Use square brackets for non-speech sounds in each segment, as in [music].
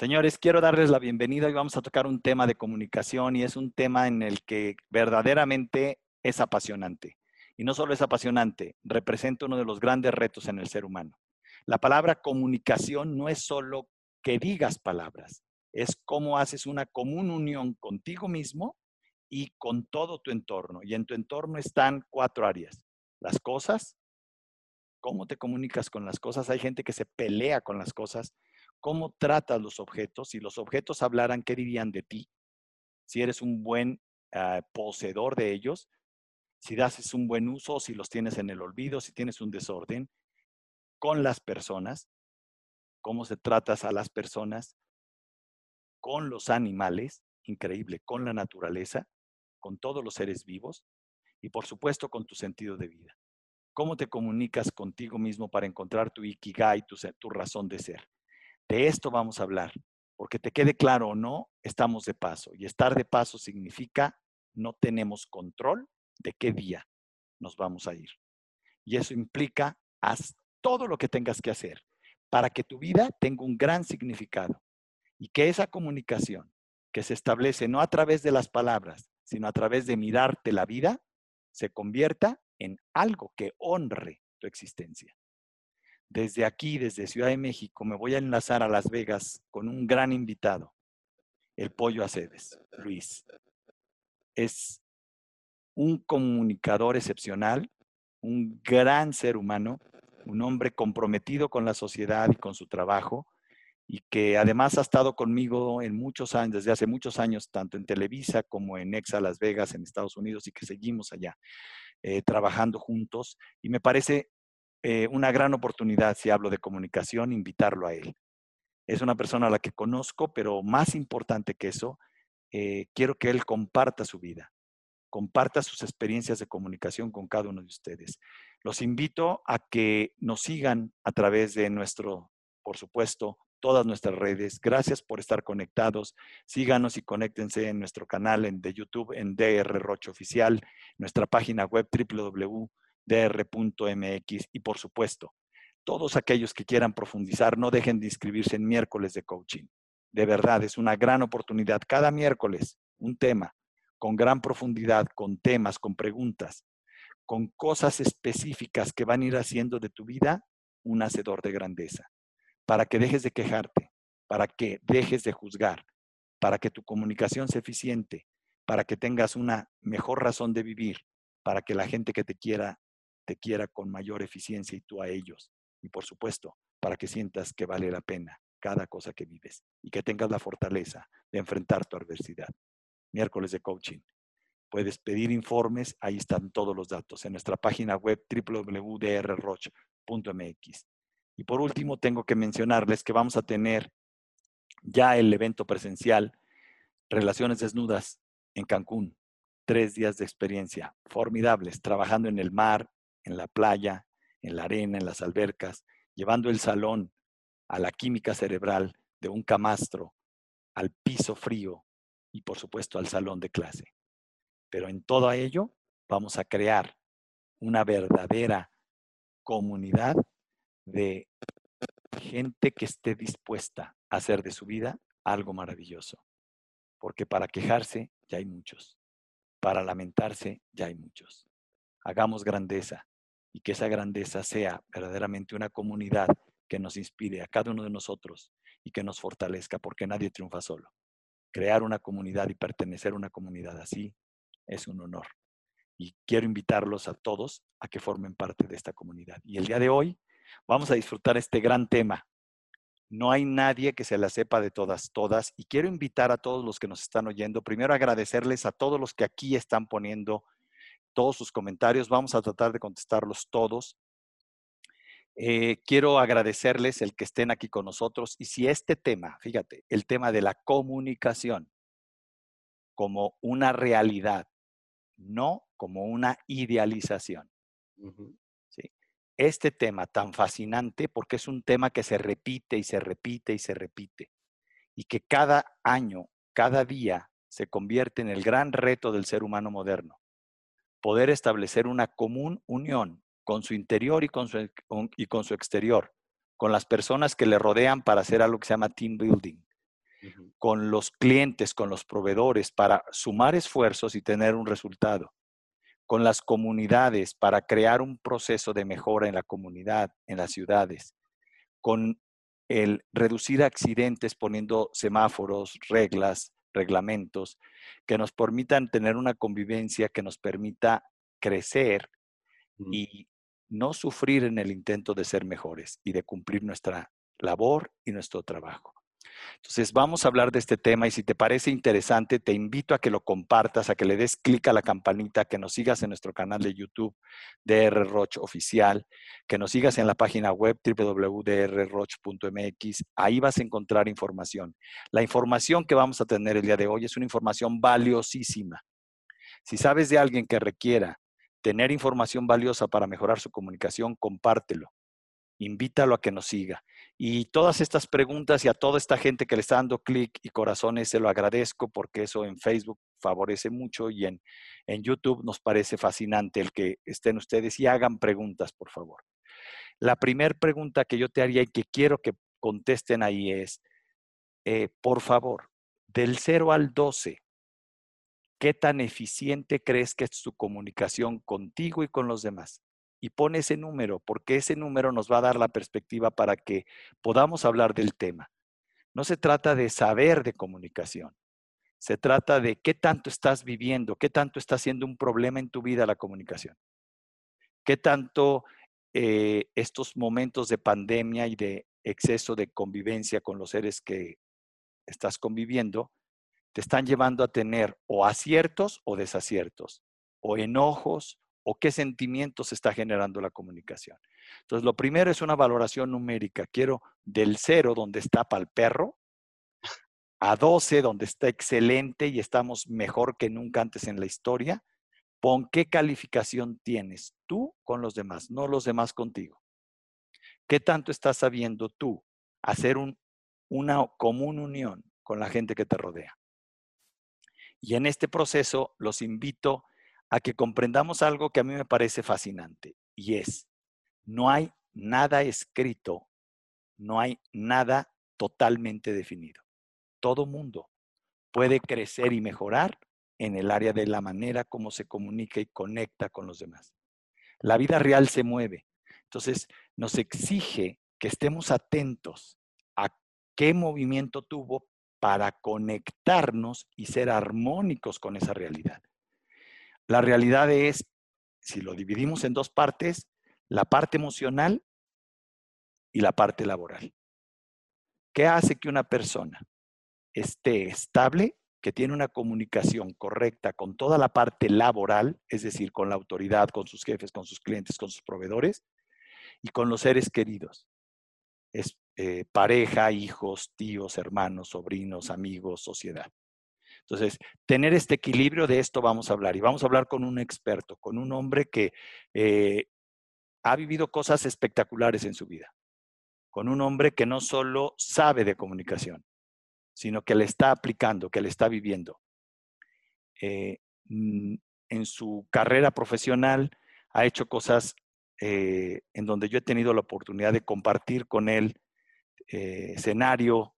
Señores, quiero darles la bienvenida y vamos a tocar un tema de comunicación y es un tema en el que verdaderamente es apasionante. Y no solo es apasionante, representa uno de los grandes retos en el ser humano. La palabra comunicación no es solo que digas palabras, es cómo haces una común unión contigo mismo y con todo tu entorno. Y en tu entorno están cuatro áreas. Las cosas, cómo te comunicas con las cosas. Hay gente que se pelea con las cosas cómo tratas los objetos. Si los objetos hablaran, ¿qué dirían de ti? Si eres un buen ah, poseedor de ellos, si das un buen uso, si los tienes en el olvido, si tienes un desorden, con las personas, cómo se tratas a las personas, con los animales, increíble, con la naturaleza, con todos los seres vivos y por supuesto con tu sentido de vida. ¿Cómo te comunicas contigo mismo para encontrar tu ikigai, tu razón de ser? De esto vamos a hablar, porque te quede claro o no, estamos de paso. Y estar de paso significa no tenemos control de qué día nos vamos a ir. Y eso implica, haz todo lo que tengas que hacer para que tu vida tenga un gran significado y que esa comunicación que se establece no a través de las palabras, sino a través de mirarte la vida, se convierta en algo que honre tu existencia. Desde aquí, desde Ciudad de México, me voy a enlazar a Las Vegas con un gran invitado, el Pollo Aceves, Luis. Es un comunicador excepcional, un gran ser humano, un hombre comprometido con la sociedad y con su trabajo, y que además ha estado conmigo en muchos años, desde hace muchos años, tanto en Televisa como en Exa Las Vegas, en Estados Unidos, y que seguimos allá eh, trabajando juntos. Y me parece eh, una gran oportunidad, si hablo de comunicación, invitarlo a él. Es una persona a la que conozco, pero más importante que eso, eh, quiero que él comparta su vida, comparta sus experiencias de comunicación con cada uno de ustedes. Los invito a que nos sigan a través de nuestro, por supuesto, todas nuestras redes. Gracias por estar conectados. Síganos y conéctense en nuestro canal de YouTube en DR Roche Oficial, nuestra página web www dr.mx y por supuesto, todos aquellos que quieran profundizar, no dejen de inscribirse en miércoles de coaching. De verdad, es una gran oportunidad. Cada miércoles, un tema con gran profundidad, con temas, con preguntas, con cosas específicas que van a ir haciendo de tu vida un hacedor de grandeza, para que dejes de quejarte, para que dejes de juzgar, para que tu comunicación sea eficiente, para que tengas una mejor razón de vivir, para que la gente que te quiera te quiera con mayor eficiencia y tú a ellos. Y por supuesto, para que sientas que vale la pena cada cosa que vives y que tengas la fortaleza de enfrentar tu adversidad. Miércoles de coaching. Puedes pedir informes, ahí están todos los datos en nuestra página web www.drroch.mx. Y por último, tengo que mencionarles que vamos a tener ya el evento presencial Relaciones Desnudas en Cancún. Tres días de experiencia formidables, trabajando en el mar, en la playa, en la arena, en las albercas, llevando el salón a la química cerebral de un camastro, al piso frío y por supuesto al salón de clase. Pero en todo ello vamos a crear una verdadera comunidad de gente que esté dispuesta a hacer de su vida algo maravilloso. Porque para quejarse ya hay muchos. Para lamentarse ya hay muchos. Hagamos grandeza y que esa grandeza sea verdaderamente una comunidad que nos inspire a cada uno de nosotros y que nos fortalezca, porque nadie triunfa solo. Crear una comunidad y pertenecer a una comunidad así es un honor. Y quiero invitarlos a todos a que formen parte de esta comunidad. Y el día de hoy vamos a disfrutar este gran tema. No hay nadie que se la sepa de todas, todas. Y quiero invitar a todos los que nos están oyendo, primero agradecerles a todos los que aquí están poniendo todos sus comentarios. Vamos a tratar de contestarlos todos. Eh, quiero agradecerles el que estén aquí con nosotros y si este tema, fíjate, el tema de la comunicación como una realidad, no como una idealización. Este tema tan fascinante porque es un tema que se repite y se repite y se repite y que cada año, cada día se convierte en el gran reto del ser humano moderno poder establecer una común unión con su interior y con su, y con su exterior, con las personas que le rodean para hacer algo que se llama team building, con los clientes, con los proveedores, para sumar esfuerzos y tener un resultado, con las comunidades, para crear un proceso de mejora en la comunidad, en las ciudades, con el reducir accidentes poniendo semáforos, reglas, reglamentos, que nos permitan tener una convivencia que nos permita crecer y no sufrir en el intento de ser mejores y de cumplir nuestra labor y nuestro trabajo. Entonces, vamos a hablar de este tema y si te parece interesante, te invito a que lo compartas, a que le des clic a la campanita, que nos sigas en nuestro canal de YouTube, DR Roch Oficial, que nos sigas en la página web www.drroch.mx. Ahí vas a encontrar información. La información que vamos a tener el día de hoy es una información valiosísima. Si sabes de alguien que requiera tener información valiosa para mejorar su comunicación, compártelo. Invítalo a que nos siga. Y todas estas preguntas y a toda esta gente que le está dando clic y corazones, se lo agradezco porque eso en Facebook favorece mucho y en, en YouTube nos parece fascinante el que estén ustedes y hagan preguntas, por favor. La primera pregunta que yo te haría y que quiero que contesten ahí es, eh, por favor, del 0 al 12, ¿qué tan eficiente crees que es tu comunicación contigo y con los demás? Y pone ese número, porque ese número nos va a dar la perspectiva para que podamos hablar del tema. No se trata de saber de comunicación, se trata de qué tanto estás viviendo, qué tanto está siendo un problema en tu vida la comunicación, qué tanto eh, estos momentos de pandemia y de exceso de convivencia con los seres que estás conviviendo te están llevando a tener o aciertos o desaciertos, o enojos o qué sentimientos está generando la comunicación. Entonces, lo primero es una valoración numérica. Quiero del cero, donde está para el perro, a 12, donde está excelente y estamos mejor que nunca antes en la historia. Pon qué calificación tienes tú con los demás, no los demás contigo. ¿Qué tanto estás sabiendo tú hacer una común unión con la gente que te rodea? Y en este proceso los invito a que comprendamos algo que a mí me parece fascinante y es, no hay nada escrito, no hay nada totalmente definido. Todo mundo puede crecer y mejorar en el área de la manera como se comunica y conecta con los demás. La vida real se mueve. Entonces, nos exige que estemos atentos a qué movimiento tuvo para conectarnos y ser armónicos con esa realidad. La realidad es, si lo dividimos en dos partes, la parte emocional y la parte laboral. ¿Qué hace que una persona esté estable, que tiene una comunicación correcta con toda la parte laboral, es decir, con la autoridad, con sus jefes, con sus clientes, con sus proveedores y con los seres queridos? Eh, pareja, hijos, tíos, hermanos, sobrinos, amigos, sociedad. Entonces, tener este equilibrio de esto vamos a hablar y vamos a hablar con un experto, con un hombre que eh, ha vivido cosas espectaculares en su vida, con un hombre que no solo sabe de comunicación, sino que le está aplicando, que le está viviendo. Eh, mm, en su carrera profesional ha hecho cosas en donde yo he tenido la oportunidad de compartir con él eh, escenario,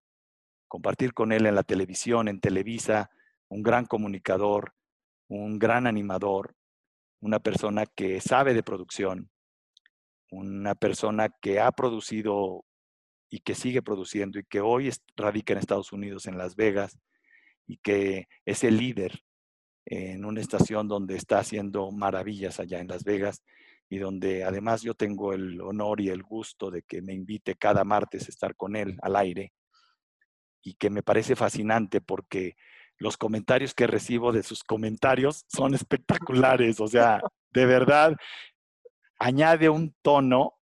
compartir con él en la televisión, en Televisa, un gran comunicador, un gran animador, una persona que sabe de producción, una persona que ha producido y que sigue produciendo y que hoy radica en Estados Unidos, en Las Vegas, y que es el líder en una estación donde está haciendo maravillas allá en Las Vegas y donde además yo tengo el honor y el gusto de que me invite cada martes a estar con él al aire y que me parece fascinante porque los comentarios que recibo de sus comentarios son [laughs] espectaculares, o sea, de verdad, añade un tono,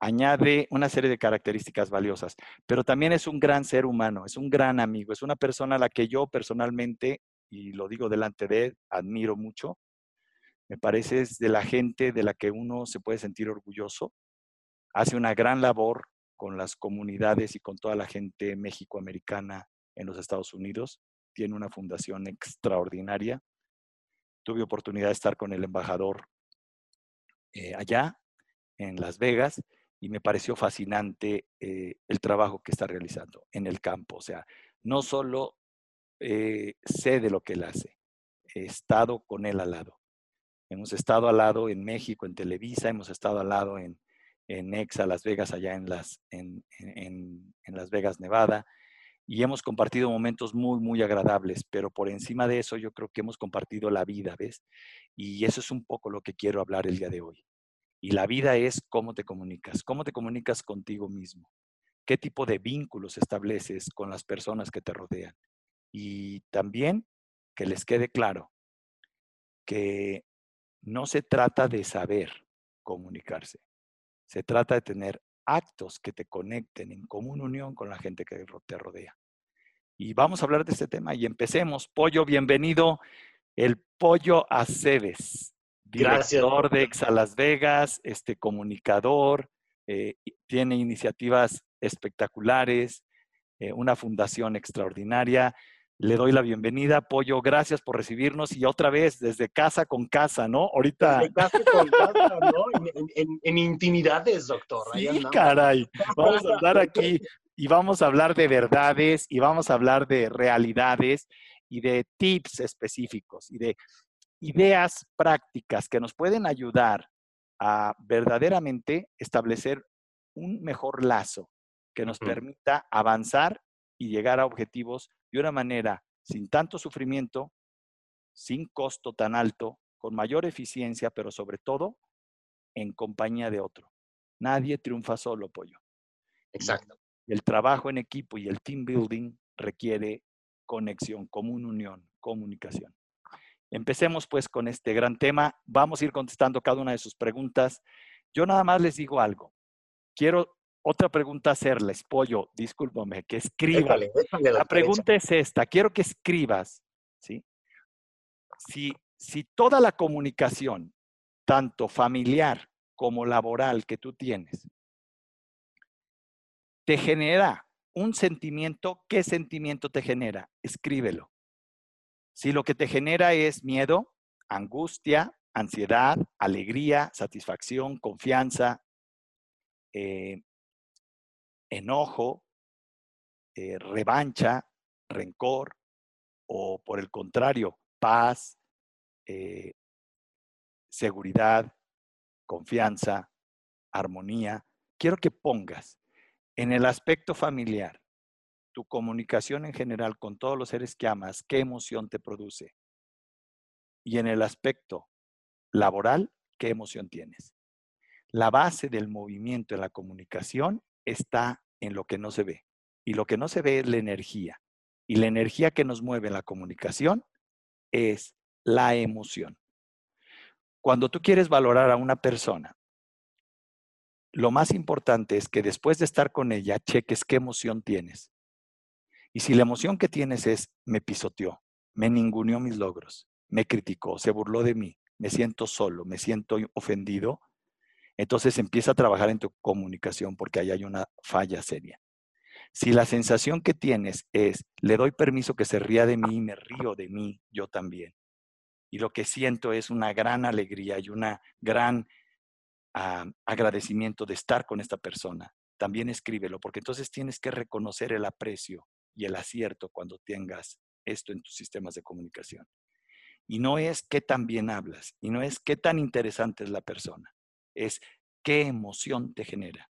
añade una serie de características valiosas, pero también es un gran ser humano, es un gran amigo, es una persona a la que yo personalmente, y lo digo delante de él, admiro mucho, me parece es de la gente de la que uno se puede sentir orgulloso. Hace una gran labor con las comunidades y con toda la gente mexicoamericana en los Estados Unidos. Tiene una fundación extraordinaria. Tuve oportunidad de estar con el embajador eh, allá, en Las Vegas, y me pareció fascinante eh, el trabajo que está realizando en el campo. O sea, no solo eh, sé de lo que él hace, he estado con él al lado. Hemos estado al lado en México, en Televisa, hemos estado al lado en, en Exa Las Vegas, allá en Las, en, en, Las Vegas, Nevada, y hemos compartido momentos muy, muy agradables, pero por encima de eso yo creo que hemos compartido la vida, ¿ves? Y eso es un poco lo que quiero hablar el día de hoy. Y la vida es cómo te comunicas, cómo te comunicas contigo mismo, qué tipo de vínculos estableces con las personas que te rodean. Y también que les quede claro que no se trata de saber comunicarse, se trata de tener actos que te conecten en común unión con la gente que te rodea. Y vamos a hablar de este tema y empecemos. Pollo, bienvenido. El Pollo Aceves, director de Exa Las Vegas, este comunicador, eh, tiene iniciativas espectaculares, eh, una fundación extraordinaria. Le doy la bienvenida, Pollo. Gracias por recibirnos y otra vez desde casa con casa, ¿no? Ahorita. Desde casa con casa, ¿no? En, intimidades, doctor. Sí, caray. Vamos a estar [laughs] aquí y vamos a hablar de verdades y vamos a hablar de realidades y de tips específicos y de ideas prácticas que nos pueden ayudar a verdaderamente establecer un mejor lazo que nos permita avanzar y llegar a objetivos de una manera sin tanto sufrimiento, sin costo tan alto, con mayor eficiencia, pero sobre todo en compañía de otro. Nadie triunfa solo, pollo. Exacto. El trabajo en equipo y el team building requiere conexión, común unión, comunicación. Empecemos pues con este gran tema. Vamos a ir contestando cada una de sus preguntas. Yo nada más les digo algo. Quiero otra pregunta hacerles, Pollo, discúlpame, que escriba. la, pregunta es esta, quiero que escribas, ¿sí? Si, si toda la comunicación, tanto familiar como laboral que tú tienes, te genera un sentimiento, ¿qué sentimiento te genera? Escríbelo. Si lo que te genera es miedo, angustia, ansiedad, alegría, satisfacción, confianza, eh, enojo, eh, revancha, rencor, o por el contrario, paz, eh, seguridad, confianza, armonía. Quiero que pongas en el aspecto familiar, tu comunicación en general con todos los seres que amas, qué emoción te produce. Y en el aspecto laboral, qué emoción tienes. La base del movimiento en la comunicación está en lo que no se ve. Y lo que no se ve es la energía. Y la energía que nos mueve en la comunicación es la emoción. Cuando tú quieres valorar a una persona, lo más importante es que después de estar con ella, cheques qué emoción tienes. Y si la emoción que tienes es, me pisoteó, me ninguneó mis logros, me criticó, se burló de mí, me siento solo, me siento ofendido, entonces empieza a trabajar en tu comunicación porque ahí hay una falla seria. Si la sensación que tienes es, le doy permiso que se ría de mí y me río de mí, yo también. Y lo que siento es una gran alegría y una gran ah, agradecimiento de estar con esta persona. También escríbelo, porque entonces tienes que reconocer el aprecio y el acierto cuando tengas esto en tus sistemas de comunicación. Y no es qué tan bien hablas, y no es qué tan interesante es la persona es qué emoción te genera.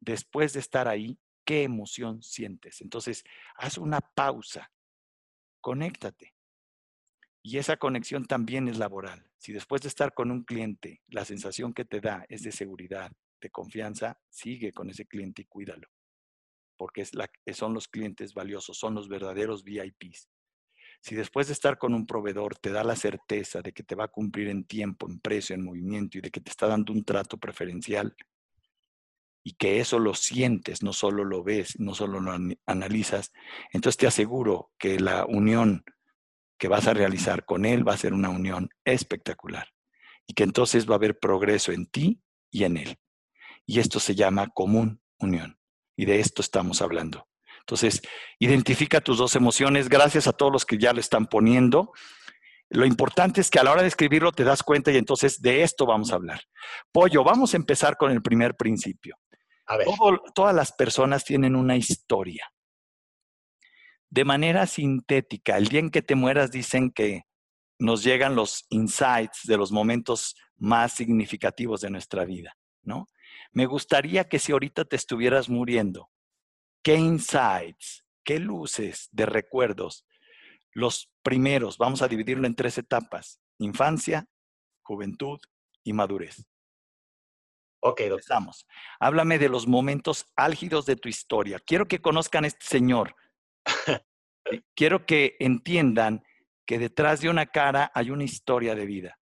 Después de estar ahí, ¿qué emoción sientes? Entonces, haz una pausa, conéctate. Y esa conexión también es laboral. Si después de estar con un cliente, la sensación que te da es de seguridad, de confianza, sigue con ese cliente y cuídalo. Porque son los clientes valiosos, son los verdaderos VIPs. Si después de estar con un proveedor te da la certeza de que te va a cumplir en tiempo, en precio, en movimiento y de que te está dando un trato preferencial y que eso lo sientes, no solo lo ves, no solo lo analizas, entonces te aseguro que la unión que vas a realizar con él va a ser una unión espectacular y que entonces va a haber progreso en ti y en él. Y esto se llama común unión. Y de esto estamos hablando. Entonces, identifica tus dos emociones. Gracias a todos los que ya lo están poniendo. Lo importante es que a la hora de escribirlo te das cuenta y entonces de esto vamos a hablar. Pollo, vamos a empezar con el primer principio. A ver. todas las personas tienen una historia. de manera sintética, el día en que te mueras dicen que nos llegan los insights de los momentos más significativos de nuestra vida, ¿no? Me gustaría que si ahorita te estuvieras muriendo, ¿qué insights, qué luces de recuerdos? Los primeros, vamos a dividirlo en tres etapas, infancia, juventud y madurez. Ok, Estamos. Háblame de los momentos álgidos de tu historia. Quiero que conozcan a este señor. [laughs] Quiero que entiendan que detrás de una cara hay una historia de vida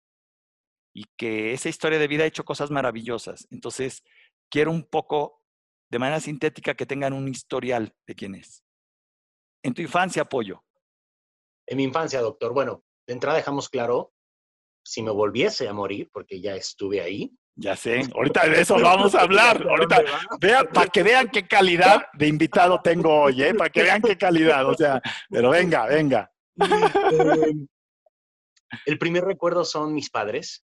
y que esa historia de vida ha hecho cosas maravillosas. Entonces, quiero un poco, de manera sintética, que tengan un historial de quién es. En tu infancia, apoyo. En mi infancia, doctor. Bueno, de entrada dejamos claro, si me volviese a morir, porque ya estuve ahí. Ya sé, [laughs] ahorita de eso vamos a [laughs] hablar. Ahorita, vean, para que vean qué calidad de invitado tengo hoy, ¿eh? para que vean qué calidad. O sea, pero venga, venga. Em, el primer recuerdo son mis padres.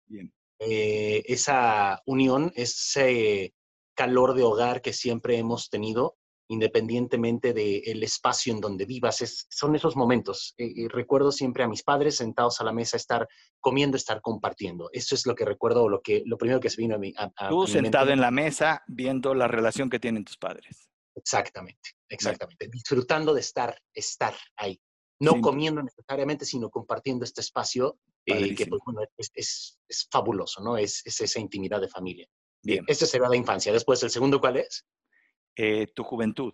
Eh, esa unión, ese calor de hogar que siempre hemos tenido, independientemente del espacio en donde vivas, es, son esos momentos. Eh, recuerdo siempre a mis padres sentados a la mesa, estar comiendo, estar compartiendo. Eso es lo que recuerdo, lo, que, lo primero que se vino a mí. Tú sentado en la mesa viendo la relación que tienen tus padres. Exactamente, exactamente. Disfrutando de estar, estar ahí no comiendo necesariamente, sino compartiendo este espacio eh, que pues, bueno, es, es, fabuloso, ¿no? Es, es, esa intimidad de familia. Bien. Este será la infancia. Después, ¿el segundo cuál es? Eh, tu juventud.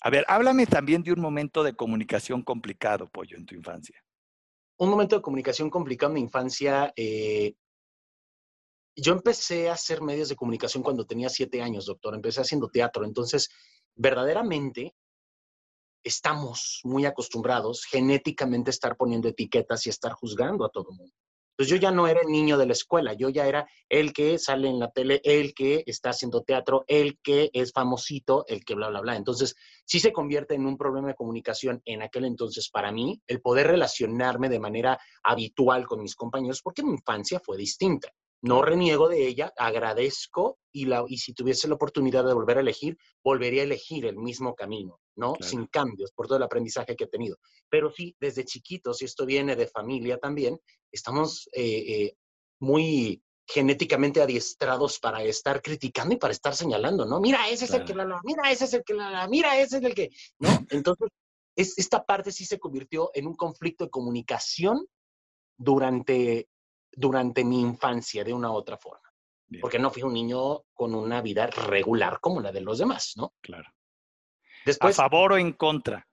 A ver, háblame también de un momento de comunicación complicado, Pollo, en tu infancia. Un momento de comunicación complicado en mi infancia. Eh, yo empecé a hacer medios de comunicación cuando tenía siete años, doctor. Empecé haciendo teatro. Entonces, verdaderamente estamos muy acostumbrados genéticamente a estar poniendo etiquetas y estar juzgando a todo el mundo. Entonces yo ya no era el niño de la escuela, yo ya era el que sale en la tele, el que está haciendo teatro, el que es famosito, el que bla, bla, bla. Entonces sí se convierte en un problema de comunicación en aquel entonces para mí el poder relacionarme de manera habitual con mis compañeros, porque mi infancia fue distinta. No reniego de ella, agradezco y, la, y si tuviese la oportunidad de volver a elegir, volvería a elegir el mismo camino, ¿no? Sin cambios por todo el aprendizaje que he tenido. Pero sí, desde chiquitos, y esto viene de familia también, estamos eh, eh, muy genéticamente adiestrados para estar criticando y para estar señalando, ¿no? Mira, ese es el que la, mira, ese es el que la, mira, ese es el que, ¿no? [laughs] Entonces, es, esta parte sí se convirtió en un conflicto de comunicación durante durante mi infancia de una u otra forma. Porque no fui un niño con una vida regular como la de los demás, ¿no? Claro. Después, ¿A favor o en contra?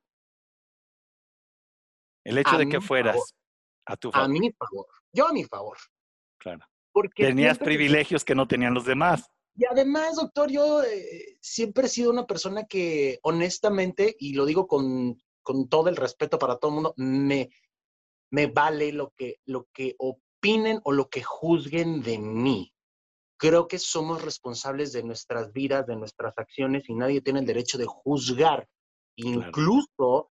El hecho de que fueras a tu favor. A mi favor. Yo a mi favor. Claro. Porque Tenías privilegios que no tenían los demás. Y además, doctor, yo eh, siempre he sido una persona que honestamente, y lo digo con, con todo el respeto para todo el mundo, me, me vale lo que, lo que opinen o lo que juzguen de mí. Creo que somos responsables de nuestras vidas, de nuestras acciones y nadie tiene el derecho de juzgar. Incluso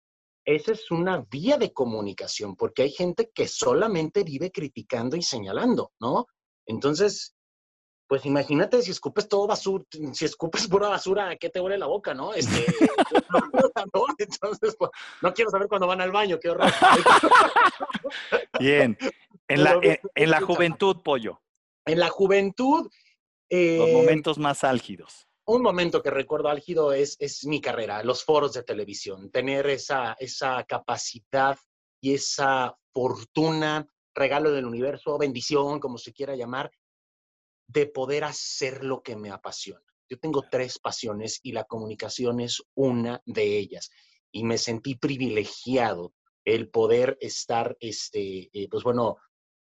esa es una vía de comunicación, porque hay gente que solamente vive criticando y señalando, ¿no? Entonces, pues imagínate si escupes todo basura, si escupes pura basura, ¿qué te huele la boca, no? Este, [laughs] [laughs] Entonces, pues, no quiero saber cuando van al baño, qué horror. Bien. En la, en, la juventud, pollo. En la juventud. Los eh, momentos más álgidos. Un momento que recuerdo álgido es, es mi carrera, los foros de televisión, tener esa, esa capacidad y esa fortuna, regalo del universo, bendición, como se quiera llamar, de poder hacer lo que me apasiona. Yo tengo tres pasiones y la comunicación es una de ellas. Y me sentí privilegiado el poder estar, este, eh, pues bueno,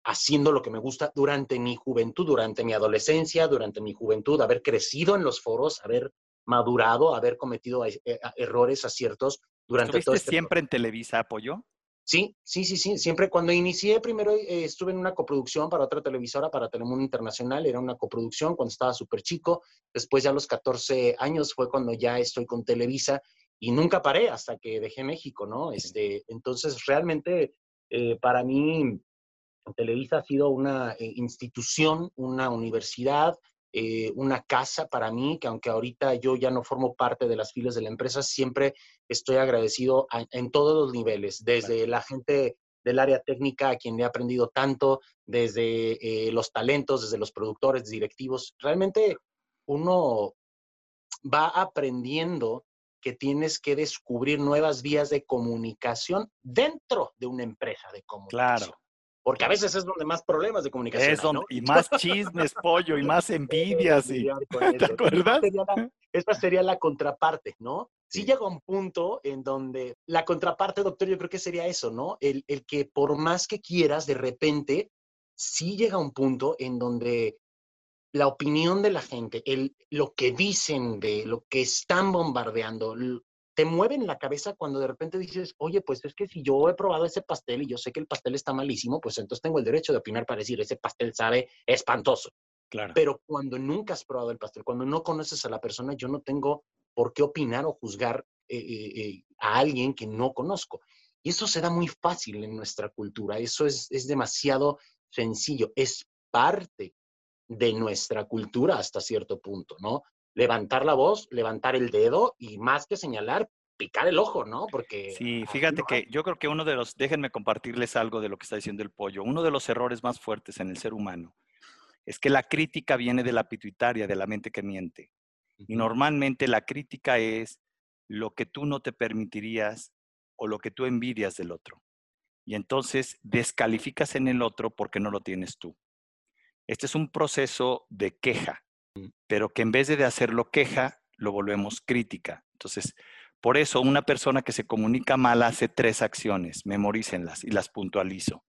haciendo lo que me gusta durante mi juventud, durante mi adolescencia, durante mi juventud, haber crecido en los foros, haber madurado, haber cometido eh, eh, errores, aciertos durante todo este siempre en Televisa Apoyo? Sí, sí, sí, sí. Siempre cuando inicié, primero eh, estuve en una coproducción para otra televisora, para Telemundo Internacional, era una coproducción cuando estaba súper chico. Después ya a los 14 años fue cuando ya estoy con Televisa y nunca paré hasta que dejé México, ¿no? Este, entonces, realmente, para mí, Televisa ha sido una eh, institución, una universidad eh, una casa para mí, que aunque ahorita yo ya no formo parte de las filas de la empresa, siempre estoy agradecido en todos los niveles, desde la gente del área técnica a quien he aprendido tanto, desde eh, los talentos, desde los productores, directivos. Realmente uno va aprendiendo que tienes que descubrir nuevas vías de comunicación dentro de una empresa de comunicación. Claro. Porque a veces es donde más problemas de comunicación. Y más chismes, pollo, y [laughs] más envidias. Y, [laughs] ¿Te acuerdas? Esta sería, la, contraparte, ¿no? Sí. llega un punto en donde la contraparte, doctor, yo creo que sería eso, ¿no? El, el que por más que quieras, de repente, sí llega un punto en donde la opinión de la gente, el, lo que dicen de lo que están bombardeando, te mueven la cabeza cuando de repente dices, oye, pues es que si yo he probado ese pastel y yo sé que el pastel está malísimo, pues entonces tengo el derecho de opinar para decir, ese pastel sabe espantoso. Claro. Pero cuando nunca has probado el pastel, cuando no conoces a la persona, yo no tengo por qué opinar o juzgar eh, eh, eh, a alguien que no conozco. Y eso se da muy fácil en nuestra cultura, eso es, es demasiado sencillo, es parte de nuestra cultura hasta cierto punto, ¿no? Levantar la voz, levantar el dedo y más que señalar, picar el ojo, ¿no? Porque... Sí, fíjate que yo creo que uno de los, déjenme compartirles algo de lo que está diciendo el pollo, uno de los errores más fuertes en el ser humano es que la crítica viene de la pituitaria, de la mente que miente. Y normalmente la crítica es lo que tú no te permitirías o lo que tú envidias del otro. Y entonces descalificas en el otro porque no lo tienes tú. Este es un proceso de queja. Pero que en vez de hacerlo queja, lo volvemos crítica. Entonces, por eso una persona que se comunica mal hace tres acciones, memorícenlas y las puntualizo.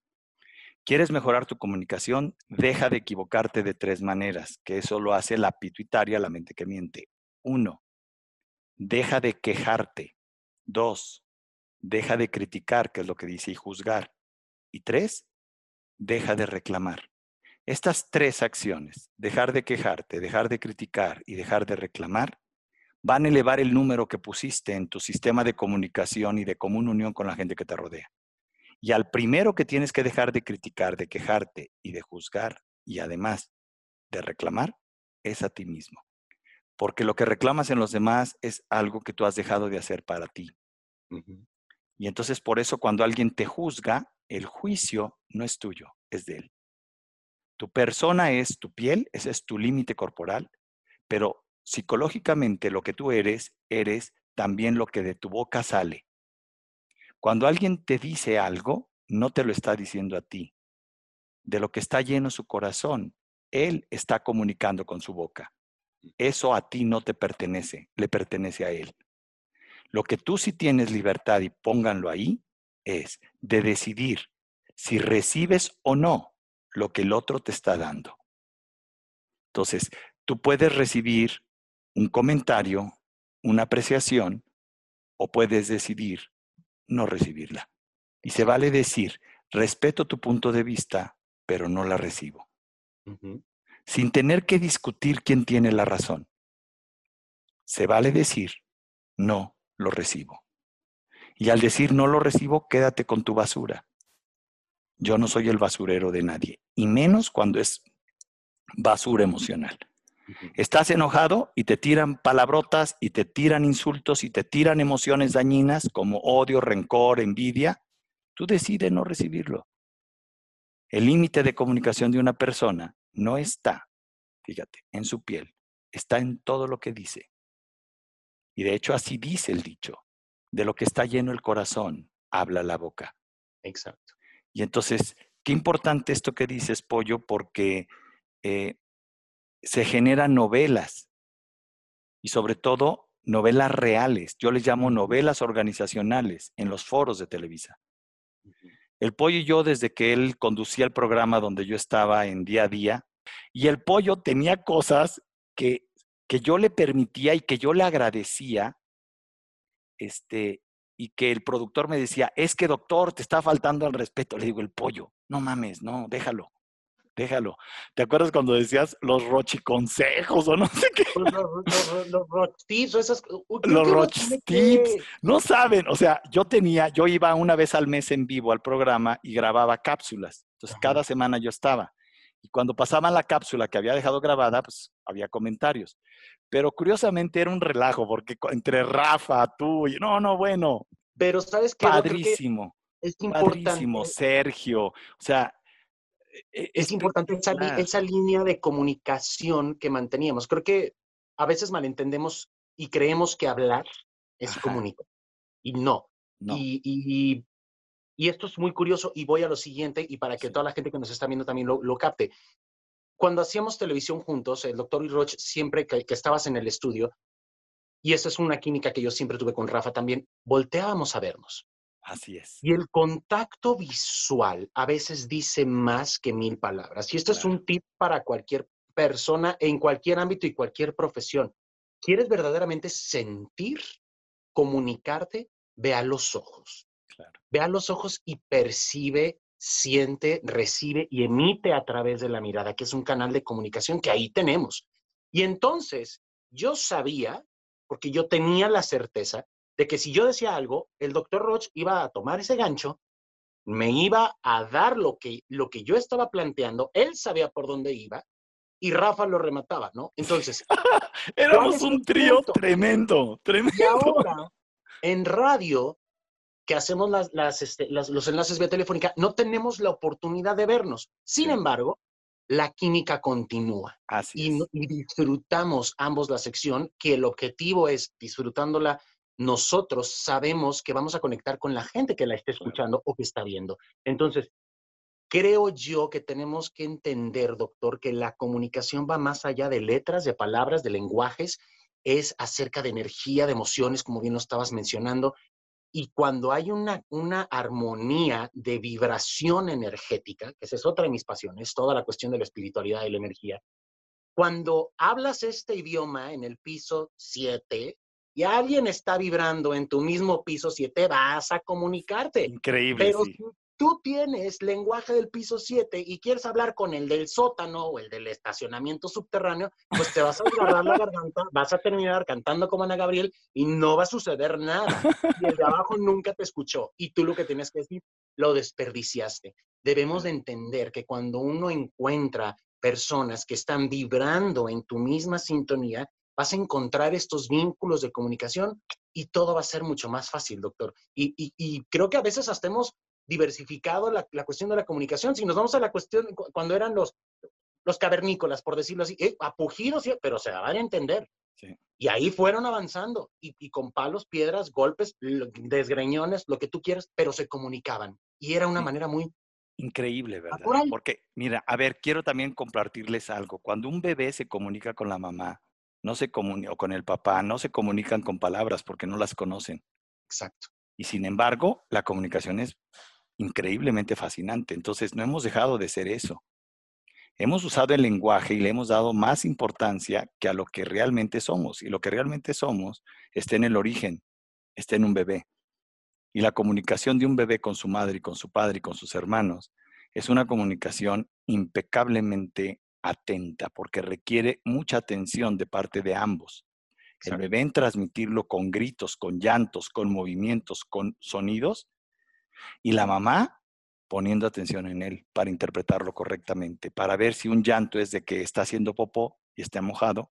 ¿Quieres mejorar tu comunicación? Deja de equivocarte de tres maneras, que eso lo hace la pituitaria, la mente que miente. Uno, deja de quejarte. Dos, deja de criticar, que es lo que dice, y juzgar. Y tres, deja de reclamar. Estas tres acciones, dejar de quejarte, dejar de criticar y dejar de reclamar, van a elevar el número que pusiste en tu sistema de comunicación y de común unión con la gente que te rodea. Y al primero que tienes que dejar de criticar, de quejarte y de juzgar y además de reclamar es a ti mismo. Porque lo que reclamas en los demás es algo que tú has dejado de hacer para ti. Y entonces por eso cuando alguien te juzga, el juicio no es tuyo, es de él. Tu persona es tu piel, ese es tu límite corporal, pero psicológicamente lo que tú eres, eres también lo que de tu boca sale. Cuando alguien te dice algo, no te lo está diciendo a ti. De lo que está lleno su corazón, él está comunicando con su boca. Eso a ti no te pertenece, le pertenece a él. Lo que tú sí tienes libertad y pónganlo ahí es de decidir si recibes o no lo que el otro te está dando. Entonces, tú puedes recibir un comentario, una apreciación, o puedes decidir no recibirla. Y se vale decir, respeto tu punto de vista, pero no la recibo. Sin tener que discutir quién tiene la razón. Se vale decir, no lo recibo. Y al decir no lo recibo, quédate con tu basura. Yo no soy el basurero de nadie, y menos cuando es basura emocional. Estás enojado y te tiran palabrotas y te tiran insultos y te tiran emociones dañinas como odio, rencor, envidia. Tú decides no recibirlo. El límite de comunicación de una persona no está, fíjate, en su piel, está en todo lo que dice. Y de hecho así dice el dicho, de lo que está lleno el corazón, habla la boca. Exacto. Y entonces, qué importante esto que dices, Pollo, porque eh, se generan novelas y sobre todo novelas reales. Yo les llamo novelas organizacionales en los foros de Televisa. El pollo y yo, desde que él conducía el programa donde yo estaba en día a día, y el pollo tenía cosas que, que yo le permitía y que yo le agradecía, este, y que el productor me decía, es que doctor, te está faltando al respeto. Le digo, el pollo, no mames, no, déjalo, déjalo. ¿Te acuerdas cuando decías los rochiconsejos o no sé qué? Los, los, los, rochtips, esas... Los rochtips, no saben, o sea, yo tenía, yo iba una vez al mes en vivo al programa y grababa cápsulas. Entonces, cada semana yo estaba. Y cuando pasaban la cápsula que había dejado grabada, pues había comentarios. Pero curiosamente era un relajo, porque entre Rafa, tú y no, no, bueno. Pero sabes qué? Padrísimo. Es importante. Padrísimo, Sergio. O sea, e, e, es, importante esa, esa, línea de comunicación que manteníamos. Creo que a veces malentendemos y creemos que hablar es comunicar. Y no. Y, y, y, esto es muy curioso y voy a lo siguiente y para que toda la gente que nos está viendo también lo, lo capte. Cuando hacíamos televisión juntos, el doctor Roche, siempre que, que estabas en el estudio, y esa es una química que yo siempre tuve con Rafa también, volteábamos a vernos. Así es. Y el contacto visual a veces dice más que mil palabras. Y esto es un tip para cualquier persona en cualquier ámbito y cualquier profesión. ¿Quieres verdaderamente sentir, comunicarte? Ve a los ojos. Ve a los ojos y percibe, siente, recibe y emite a través de la mirada, que es un canal de comunicación que ahí tenemos. Y entonces yo sabía, porque yo tenía la certeza de que si yo decía algo, el doctor Roche iba a tomar ese gancho, me iba a dar lo que, lo que yo estaba planteando, él sabía por dónde iba y Rafa lo remataba, ¿no? Entonces... [laughs] Éramos un trío tremendo, tremendo. Y ahora, en radio, que hacemos las, este, las, los enlaces vía telefónica, no tenemos la oportunidad de vernos. Sin embargo, la química continúa. Así y, y, disfrutamos ambos la sección, que el objetivo es, disfrutándola nosotros sabemos que vamos a conectar con la gente que la esté escuchando o que está viendo. Entonces, creo yo que tenemos que entender, doctor, que la comunicación va más allá de letras, de palabras, de lenguajes, es acerca de energía, de emociones, como bien lo estabas mencionando. Y cuando hay una, una armonía de vibración energética, que esa es otra de mis pasiones, toda la cuestión de la espiritualidad y la energía, cuando hablas este idioma en el piso 7, y alguien está vibrando en tu mismo piso 7, vas a comunicarte. Increíble. Pero si tú tienes lenguaje del piso 7 y quieres hablar con el del sótano o el del estacionamiento subterráneo, pues te vas a agarrar la garganta, vas a terminar cantando como Ana Gabriel y no va a suceder nada. Y el de abajo nunca te escuchó. Y tú lo que tienes que decir, lo desperdiciaste. Debemos de entender que cuando uno encuentra personas que están vibrando en tu misma sintonía, vas a encontrar estos vínculos de comunicación y todo va a ser mucho más fácil, doctor. Y, creo que a veces hasta diversificado la, cuestión de la comunicación. Si nos vamos a la cuestión cuando eran los, los cavernícolas, por decirlo así, eh, apugidos, pero se van a entender. Y ahí fueron avanzando y, con palos, piedras, golpes, desgreñones, lo que tú quieras, pero se comunicaban. Y era una manera muy... Increíble, ¿verdad? Porque, mira, a ver, quiero también compartirles algo. Cuando un bebé se comunica con la mamá, no se comunican con el papá, no se comunican con palabras porque no las conocen. Exacto. Y sin embargo, la comunicación es increíblemente fascinante. Entonces, no hemos dejado de ser eso. Hemos usado el lenguaje y le hemos dado más importancia que a lo que realmente somos. Y lo que realmente somos está en el origen, está en un bebé. Y la comunicación de un bebé con su madre y con su padre y con sus hermanos es una comunicación impecablemente atenta, porque requiere mucha atención de parte de ambos. El bebé en transmitirlo con gritos, con llantos, con movimientos, con sonidos, y la mamá poniendo atención en él para interpretarlo correctamente, para ver si un llanto es de que está haciendo popó y está mojado,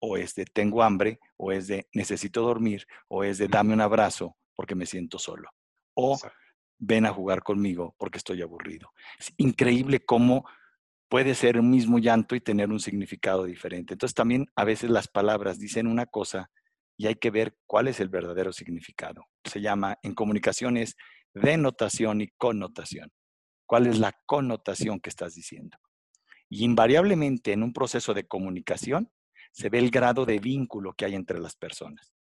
o es de tengo hambre, o es de necesito dormir, o es de dame un abrazo porque me siento solo, o ven a jugar conmigo porque estoy aburrido. Es increíble cómo puede ser un mismo llanto y tener un significado diferente. Entonces también a veces las palabras dicen una cosa y hay que ver cuál es el verdadero significado. Se llama en comunicaciones denotación y connotación. ¿Cuál es la connotación que estás diciendo? Y invariablemente en un proceso de comunicación se ve el grado de vínculo que hay entre las personas.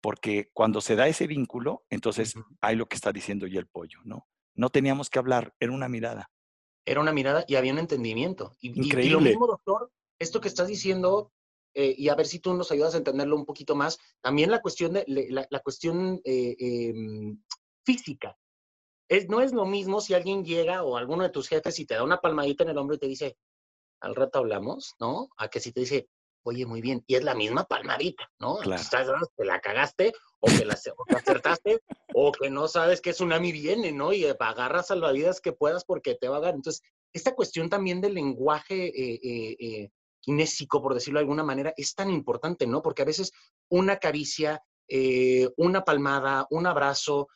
Porque cuando se da ese vínculo, entonces hay lo que está diciendo ya el pollo, ¿no? No teníamos que hablar, era una mirada era una mirada y había un entendimiento. Y, Increíble. Y, lo mismo, doctor, esto que estás diciendo, eh, y a ver si tú nos ayudas a entenderlo un poquito más, también la cuestión, de, la, cuestión eh, em, física. Es, no es lo mismo si alguien llega o alguno de tus jefes y te da una palmadita en el hombro y te dice, al rato hablamos, ¿no? A que si te dice, oye, muy bien, y es la misma palmadita, ¿no? Claro. te la cagaste, o que, la, acertaste, o que no sabes que tsunami viene, ¿no? Y agarras salvavidas que puedas porque te va a dar. Entonces, esta cuestión también del lenguaje eh, eh, eh, kinésico, por decirlo de alguna manera, es tan importante, ¿no? Porque a veces una caricia, una palmada, un abrazo,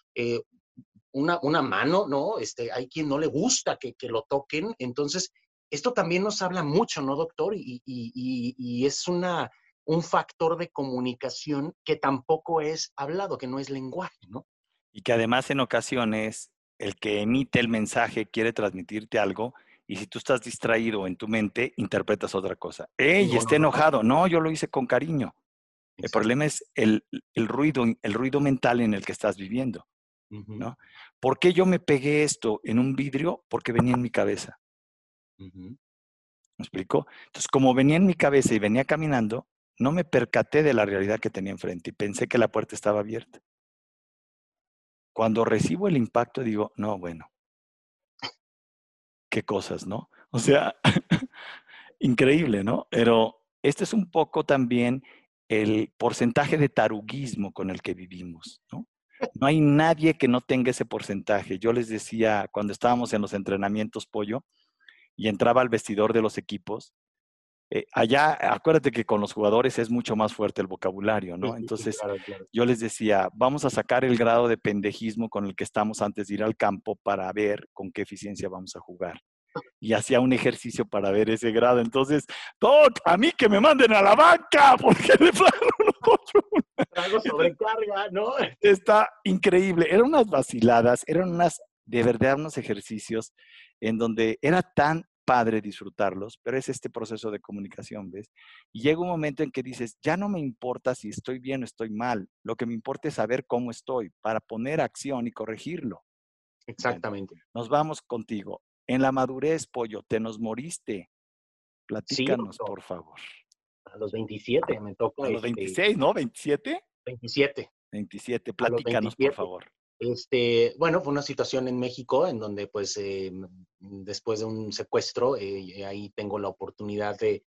una, una, mano, ¿no? Este, hay quien no le gusta que, que, lo toquen. Entonces, esto también nos habla mucho, ¿no, doctor? Y, y, y es una un factor de comunicación que tampoco es hablado, que no es lenguaje, ¿no? Y que además en ocasiones el que emite el mensaje quiere transmitirte algo y si tú estás distraído en tu mente, interpretas otra cosa. ¡Ey, está enojado! No, yo lo hice con cariño. El problema es el, ruido, el ruido mental en el que estás viviendo. ¿no? ¿Por qué yo me pegué esto en un vidrio? Porque venía en mi cabeza. ¿Me explico? Entonces, como venía en mi cabeza y venía caminando, no me percaté de la realidad que tenía enfrente y pensé que la puerta estaba abierta. Cuando recibo el impacto digo, no, bueno, qué cosas, ¿no? O sea, [laughs] increíble, ¿no? Pero este es un poco también el porcentaje de taruguismo con el que vivimos, ¿no? No hay nadie que no tenga ese porcentaje. Yo les decía cuando estábamos en los entrenamientos pollo y entraba al vestidor de los equipos, eh, allá, acuérdate que con los jugadores es mucho más fuerte el vocabulario, ¿no? Entonces, yo les decía, vamos a sacar el grado de pendejismo con el que estamos antes de ir al campo para ver con qué eficiencia vamos a jugar. Y hacía un ejercicio para ver ese grado. Entonces, Doc, a mí que me manden a la banca, porque de plano no sobrecarga, ¿no? Está increíble. Eran unas vaciladas, eran unas, de verdad, unos ejercicios en donde era tan padre disfrutarlos, pero es este proceso de comunicación, ¿ves? Y llega un momento en que dices, ya no me importa si estoy bien o estoy mal, lo que me importa es saber cómo estoy para poner acción y corregirlo. Exactamente. nos vamos contigo. En la madurez, pollo, te nos moriste. Platícanos, por favor. A los 27 me toca. A los 26, este ¿no? ¿27? 27. 27, platícanos, por favor. Este, bueno, fue una situación en México en donde, pues, eh, después de un secuestro, eh, ahí tengo la oportunidad de,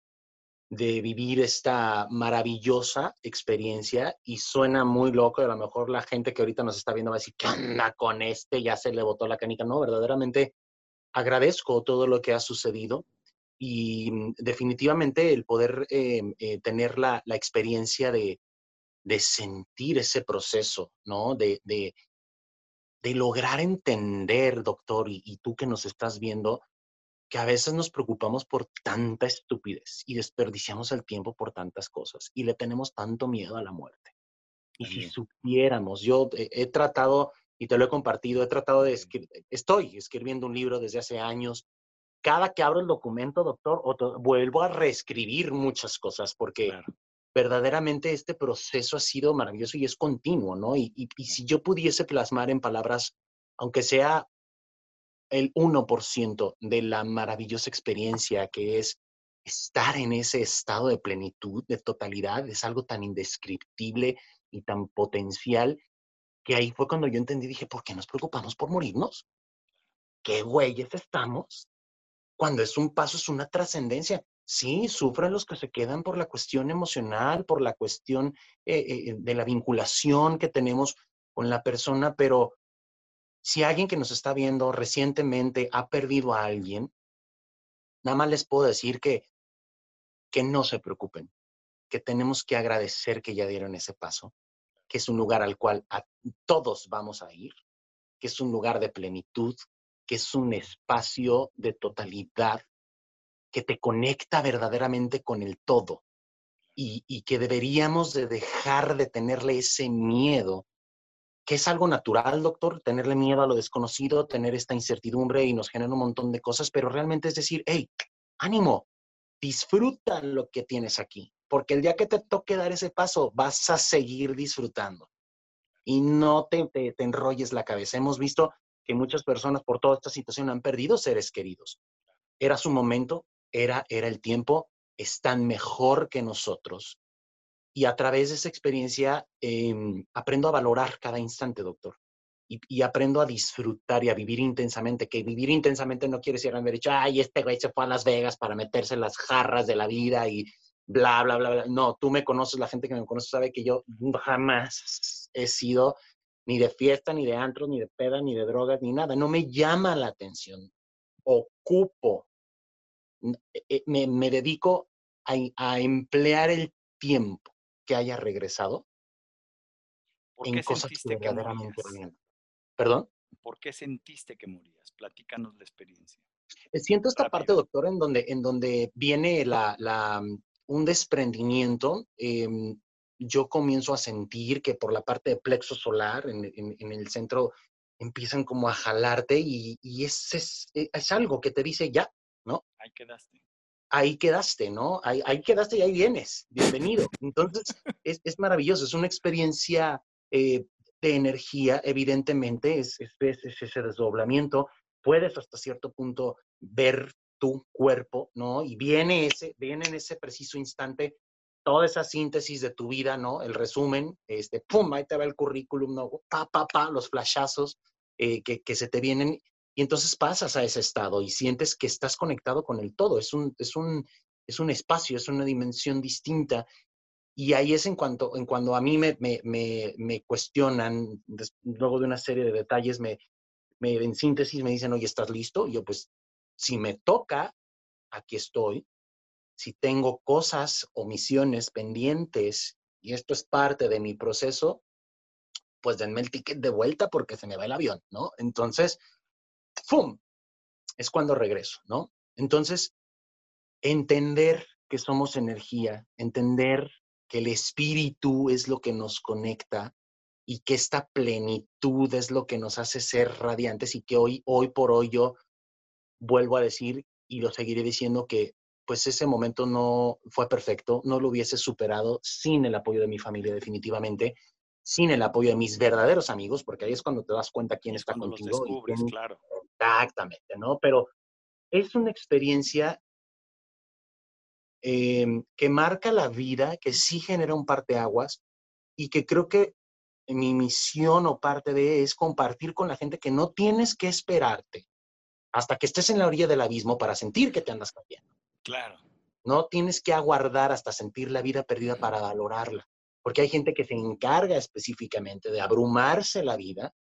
de, vivir esta maravillosa experiencia y suena muy loco. a lo mejor la gente que ahorita nos está viendo va a decir, ¿qué anda con este? Ya se le botó la canica. No, verdaderamente agradezco todo lo que ha sucedido y mm, definitivamente el poder eh, tener la, la experiencia de, de sentir ese proceso, ¿no? De, de, de lograr entender, doctor, y, tú que nos estás viendo, que a veces nos preocupamos por tanta estupidez y desperdiciamos el tiempo por tantas cosas y le tenemos tanto miedo a la muerte. Y si supiéramos, yo he, tratado, y te lo he compartido, he tratado de escribir, estoy escribiendo un libro desde hace años. Cada que abro el documento, doctor, vuelvo a reescribir muchas cosas porque verdaderamente este proceso ha sido maravilloso y es continuo, ¿no? Y, si yo pudiese plasmar en palabras, aunque sea el 1% de la maravillosa experiencia que es estar en ese estado de plenitud, de totalidad, es algo tan indescriptible y tan potencial que ahí fue cuando yo entendí, dije, ¿por qué nos preocupamos por morirnos? ¿Qué güeyes estamos? Cuando es un paso, es una trascendencia. Sí, sufren los que se quedan por la cuestión emocional, por la cuestión eh, eh, de la vinculación que tenemos con la persona, pero si alguien que nos está viendo recientemente ha perdido a alguien, nada más les puedo decir que, que no se preocupen, que tenemos que agradecer que ya dieron ese paso, que es un lugar al cual todos vamos a ir, que es un lugar de plenitud, que es un espacio de totalidad que te conecta verdaderamente con el todo y, que deberíamos de dejar de tenerle ese miedo, que es algo natural, doctor, tenerle miedo a lo desconocido, tener esta incertidumbre y nos genera un montón de cosas, pero realmente es decir, hey, ánimo, disfruta lo que tienes aquí, porque el día que te toque dar ese paso, vas a seguir disfrutando y no te, te, te enrolles la cabeza. Hemos visto que muchas personas por toda esta situación han perdido seres queridos. Era su momento, era, era el tiempo, están mejor que nosotros. Y a través de esa experiencia em, aprendo a valorar cada instante, doctor. Y, aprendo a disfrutar y a vivir intensamente, que vivir intensamente no quiere decir haber dicho, ay, este güey se fue a Las Vegas para meterse en las jarras de la vida y bla, bla, bla, bla. No, tú me conoces, la gente que me conoce sabe que yo jamás he sido ni de fiesta, ni de antro, ni de peda, ni de drogas, ni nada. No me llama la atención. Ocupo, eh, eh, me, dedico a, emplear el tiempo que haya regresado en cosas verdaderamente ¿Perdón? ¿Por qué sentiste que morías? Platícanos la experiencia. Eh, siento esta parte, doctor, en donde, en donde viene la, la, un desprendimiento. Em, yo comienzo a sentir que por la parte de plexo solar, en, en, el centro, empiezan como a jalarte y, y es, es, e, es, algo que te dice ya, ¿no? Ahí quedaste. Ahí quedaste, ¿no? Ahí, ahí quedaste y ahí vienes. Bienvenido. [laughs] Entonces, es, es maravilloso. Es una experiencia eh, de energía, evidentemente, es, es, es, ese desdoblamiento. Puedes hasta cierto punto ver tu cuerpo, ¿no? Y viene, ese, viene en ese preciso instante toda esa síntesis de tu vida, ¿no? El resumen, este, pum, ahí te va el currículum, ¿no? Pa, pa, pa, los flashazos eh, que, se te vienen. Y entonces pasas a ese estado y sientes que estás conectado con el todo. Es un, es un, es un espacio, es una dimensión distinta y ahí es en cuanto, en cuando a mí me, me, me, cuestionan, luego de una serie de detalles, me, me, en síntesis me dicen, oye, ¿estás listo? Y yo, pues, si me toca, aquí estoy. Si tengo cosas o misiones pendientes y esto es parte de mi proceso, pues denme el ticket de vuelta porque se me va el avión, ¿no? Entonces, ¡pum! Es cuando regreso, ¿no? Entonces, entender que somos energía, entender que el espíritu es lo que nos conecta y que esta plenitud es lo que nos hace ser radiantes y que hoy, hoy por hoy yo vuelvo a decir y lo seguiré diciendo que pues ese momento no fue perfecto, no lo hubiese superado sin el apoyo de mi familia definitivamente, sin el apoyo de mis verdaderos amigos, porque ahí es cuando te das cuenta quién está contigo. claro. Exactamente, ¿no? Pero es una experiencia Em, que marca la vida, que sí genera un parteaguas y que creo que mi misión o parte de es compartir con la gente que no tienes que esperarte hasta que estés en la orilla del abismo para sentir que te andas cayendo. Claro. No tienes que aguardar hasta sentir la vida perdida para valorarla, porque hay gente que se encarga específicamente de abrumarse la vida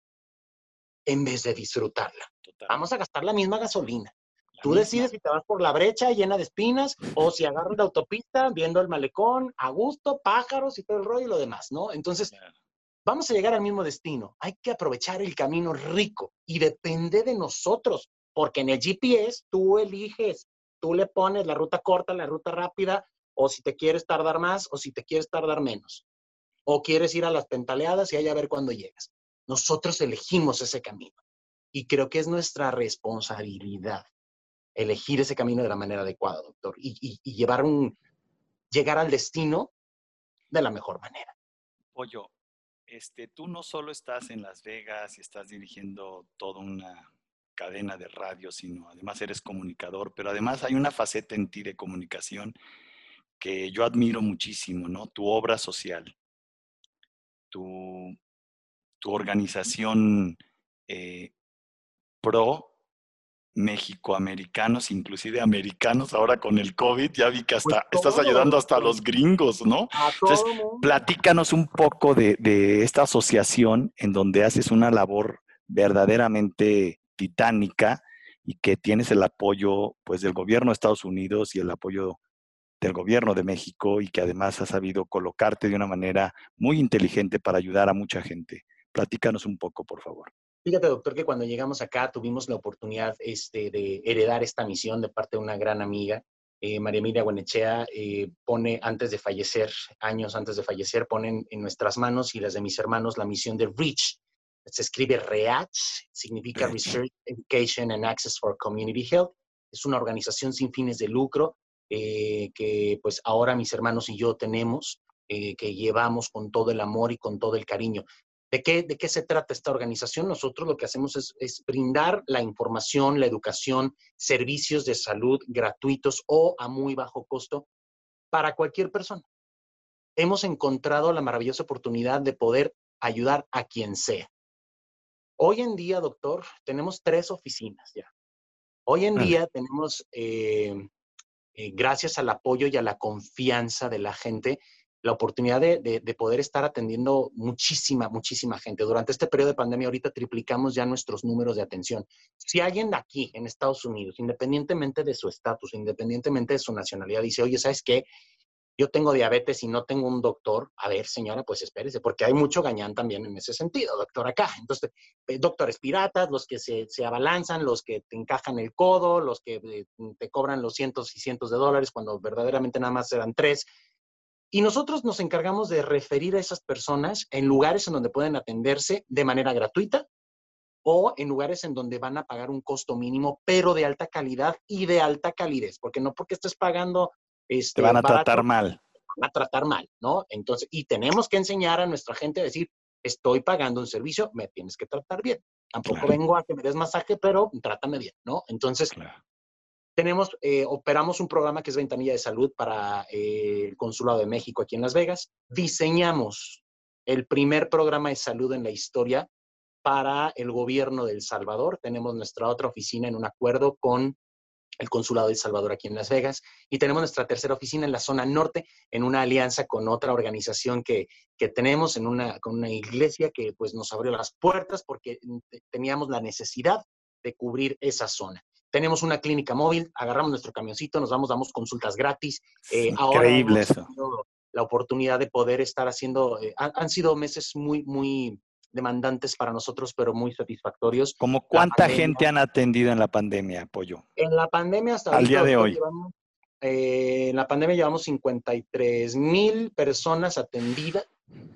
en vez de disfrutarla. Vamos a gastar la misma gasolina, Tú decides si te vas por la brecha llena de espinas o si agarras la autopista viendo el malecón a gusto, pájaros y todo el rollo y lo demás, ¿no? Entonces, vamos a llegar al mismo destino. Hay que aprovechar el camino rico y depende de nosotros, porque en el GPS tú eliges, tú le pones la ruta corta, la ruta rápida, o si te quieres tardar más o si te quieres tardar menos. O quieres ir a las pentaleadas y allá a ver cuándo llegas. Nosotros elegimos ese camino. Y creo que es nuestra responsabilidad elegir ese camino de la manera adecuada, doctor, y, llevar un, llegar al destino de la mejor manera. Pollo, este, tú no solo estás en Las Vegas y estás dirigiendo toda una cadena de radio, sino además eres comunicador, pero además hay una faceta en ti de comunicación que yo admiro muchísimo, ¿no? Tu obra social, tu, tu organización eh, pro mexicoamericanos, inclusive americanos, ahora con el COVID, ya vi que pues hasta estás ayudando hasta a los gringos, ¿no? Entonces, platícanos un poco de, esta asociación en donde haces una labor verdaderamente titánica y que tienes el apoyo pues del gobierno de Estados Unidos y el apoyo del gobierno de México y que además has sabido colocarte de una manera muy inteligente para ayudar a mucha gente. Platícanos un poco, por favor. Fíjate, doctor, que cuando llegamos acá tuvimos la oportunidad este, de heredar esta misión de parte de una gran amiga. Eh, María Emilia Guanechea eh, pone, antes de fallecer, años antes de fallecer, ponen en nuestras manos y las de mis hermanos la misión de REACH. Se escribe REACH, significa Research, Education and Access for Community Health. Es una organización sin fines de lucro eh, que pues ahora mis hermanos y yo tenemos, que llevamos con todo el amor y con todo el cariño. ¿De qué, ¿De qué se trata esta organización? Nosotros lo que hacemos es, brindar la información, la educación, servicios de salud gratuitos o a muy bajo costo para cualquier persona. Hemos encontrado la maravillosa oportunidad de poder ayudar a quien sea. Hoy en día, doctor, tenemos tres oficinas ya. Hoy en día tenemos, eh, eh, gracias al apoyo y a la confianza de la gente, la oportunidad de, de, poder estar atendiendo muchísima, muchísima gente. Durante este periodo de pandemia, ahorita triplicamos ya nuestros números de atención. Si alguien de aquí, en Estados Unidos, independientemente de su estatus, independientemente de su nacionalidad, dice, oye, ¿sabes qué? Yo tengo diabetes y no tengo un doctor. A ver, señora, pues espérese, porque hay mucho gañán también en ese sentido, doctor, acá. Entonces, eh, doctores piratas, los que se, se, abalanzan, los que te encajan el codo, los que eh, te cobran los cientos y cientos de dólares cuando verdaderamente nada más eran tres. Y nosotros nos encargamos de referir a esas personas en lugares en donde pueden atenderse de manera gratuita o en lugares en donde van a pagar un costo mínimo, pero de alta calidad y de alta calidez, porque no porque estés pagando... Este, Te van a tratar mal. Van a tratar mal, ¿no? Entonces, y tenemos que enseñar a nuestra gente a decir, estoy pagando un servicio, me tienes que tratar bien. Tampoco vengo a que me des masaje, pero trátame bien, ¿no? Entonces, tenemos, eh, operamos un programa que es Ventanilla de Salud para eh, el Consulado de México aquí en Las Vegas. Diseñamos el primer programa de salud en la historia para el gobierno de El Salvador. Tenemos nuestra otra oficina en un acuerdo con el Consulado de El Salvador aquí en Las Vegas. Y tenemos nuestra tercera oficina en la zona norte, en una alianza con otra organización que, que tenemos, en una, con una iglesia que pues, nos abrió las puertas porque teníamos la necesidad de cubrir esa zona tenemos una clínica móvil, agarramos nuestro camioncito, nos vamos, damos consultas gratis. Eh, increíble eso. La oportunidad de poder estar haciendo, eh, han, sido meses muy, muy demandantes para nosotros, pero muy satisfactorios. ¿Cómo cuánta gente han atendido en la pandemia, Pollo? En la pandemia hasta al día de hoy. Eh, en la pandemia llevamos 53 mil personas atendidas.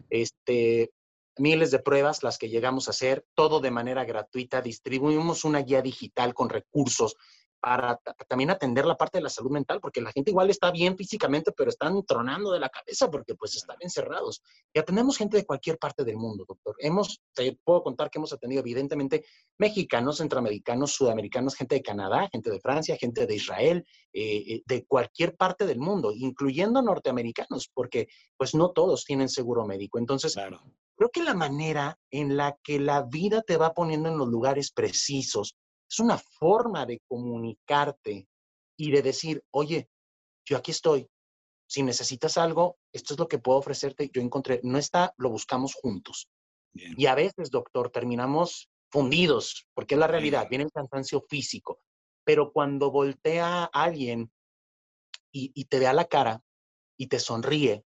Este, miles de pruebas las que llegamos a hacer, todo de manera gratuita. Distribuimos una guía digital con recursos para también atender la parte de la salud mental, porque la gente igual está bien físicamente, pero están tronando de la cabeza porque pues están encerrados. Y atendemos gente de cualquier parte del mundo, doctor. Hemos, te puedo contar que hemos atendido evidentemente mexicanos, centroamericanos, sudamericanos, gente de Canadá, gente de Francia, gente de Israel, eh, eh, de cualquier parte del mundo, incluyendo norteamericanos, porque pues no todos tienen seguro médico. Entonces, creo que la manera en la que la vida te va poniendo en los lugares precisos, es una forma de comunicarte y de decir, oye, yo aquí estoy. Si necesitas algo, esto es lo que puedo ofrecerte. Yo encontré, no está, lo buscamos juntos. Y a veces, doctor, terminamos fundidos, porque es la realidad, viene el cansancio físico. Pero cuando voltea a alguien y, y te ve a la cara y te sonríe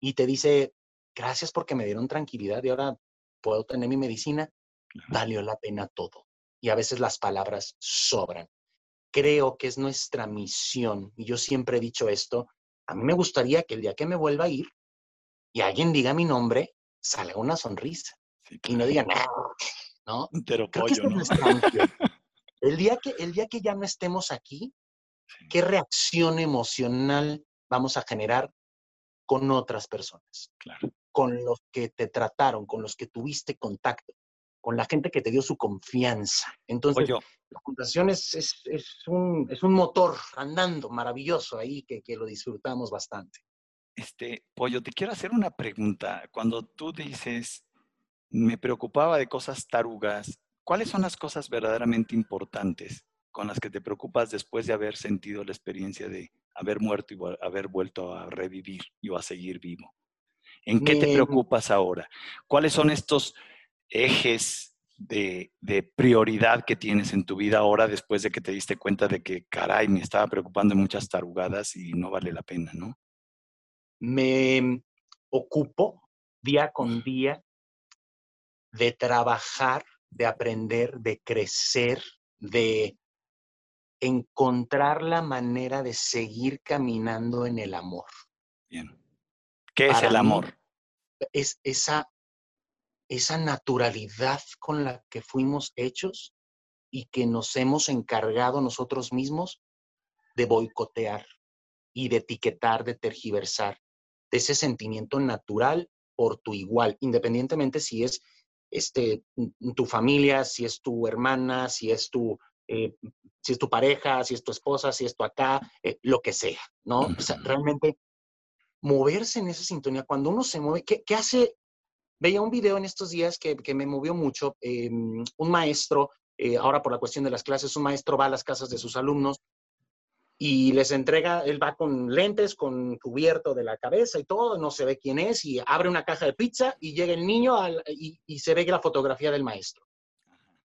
y te dice, gracias porque me dieron tranquilidad y ahora puedo tener mi medicina, valió la pena todo y a veces las palabras sobran. Creo que es nuestra misión, y yo siempre he dicho esto, a mí me gustaría que el día que me vuelva a ir y alguien diga mi nombre, salga una sonrisa y no diga nada, ¿no? Pero pollo, ¿no? [laughs] El día, que, el día que ya no estemos aquí, ¿qué reacción emocional vamos a generar con otras personas? Claro. Con los que te trataron, con los que tuviste contacto con la gente que te dio su confianza. Entonces, la fundación es, es, un, motor andando maravilloso ahí que, que, lo disfrutamos bastante. Este, Pollo, te quiero hacer una pregunta. Cuando tú dices, me preocupaba de cosas tarugas, ¿cuáles son las cosas verdaderamente importantes con las que te preocupas después de haber sentido la experiencia de haber muerto y haber vuelto a revivir y a seguir vivo? ¿En qué te preocupas ahora? ¿Cuáles son estos ejes de, prioridad que tienes en tu vida ahora después de que te diste cuenta de que, caray, me estaba preocupando de muchas tarugadas y no vale la pena, ¿no? Me ocupo día con día de trabajar, de aprender, de crecer, de encontrar la manera de seguir caminando en el amor. Bien. ¿Qué es el amor? Es esa esa naturalidad con la que fuimos hechos y que nos hemos encargado nosotros mismos de boicotear y de etiquetar, de tergiversar, de ese sentimiento natural por tu igual, independientemente si es este, tu familia, si es tu hermana, si es tu, eh, si es tu pareja, si es tu esposa, si es tu acá, eh, lo que sea, ¿no? O sea, realmente moverse en esa sintonía, cuando uno se mueve, ¿qué, qué hace Veía un video en estos días que, me movió mucho. Em, un maestro, eh, ahora por la cuestión de las clases, un maestro va a las casas de sus alumnos y les entrega, él va con lentes, con cubierto de la cabeza y todo, no se ve quién es, y abre una caja de pizza y llega el niño y, y, se ve la fotografía del maestro.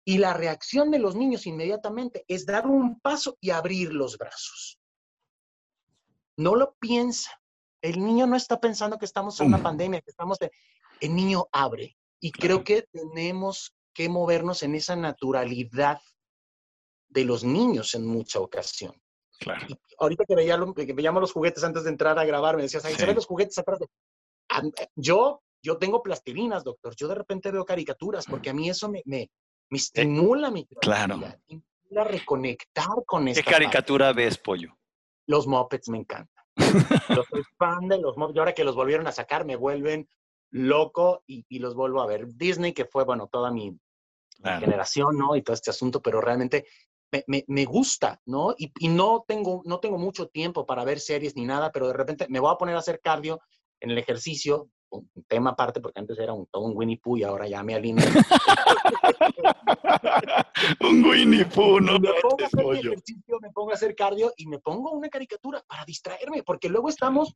Y la reacción de los niños inmediatamente es dar un paso y abrir los brazos. No lo piensa. El niño no está pensando que estamos en una pandemia, que estamos... El niño abre. Y creo que tenemos que movernos en esa naturalidad de los niños en mucha ocasión. Claro. ahorita que, veía, que veíamos los juguetes antes de entrar a grabar, me decías, ahí se ven los juguetes atrás. Yo, yo tengo plastilinas, doctor. Yo de repente veo caricaturas porque a mí eso me, me, me estimula mi Claro. Me estimula reconectar con esta ¿Qué caricatura ves, Pollo? Los Muppets me encantan. [laughs] los de los Muppets. Y ahora que los volvieron a sacar, me vuelven loco y, y los vuelvo a ver. Disney, que fue, bueno, toda mi, generación, ¿no? Y todo este asunto, pero realmente me, me, gusta, ¿no? Y, y, no, tengo, no tengo mucho tiempo para ver series ni nada, pero de repente me voy a poner a hacer cardio en el ejercicio, un tema aparte, porque antes era un, todo un Winnie Pooh y ahora ya me alineo. [laughs] un Winnie Pooh, ¿no? Me pongo a hacer ejercicio, me pongo a hacer cardio y me pongo una caricatura para distraerme, porque luego estamos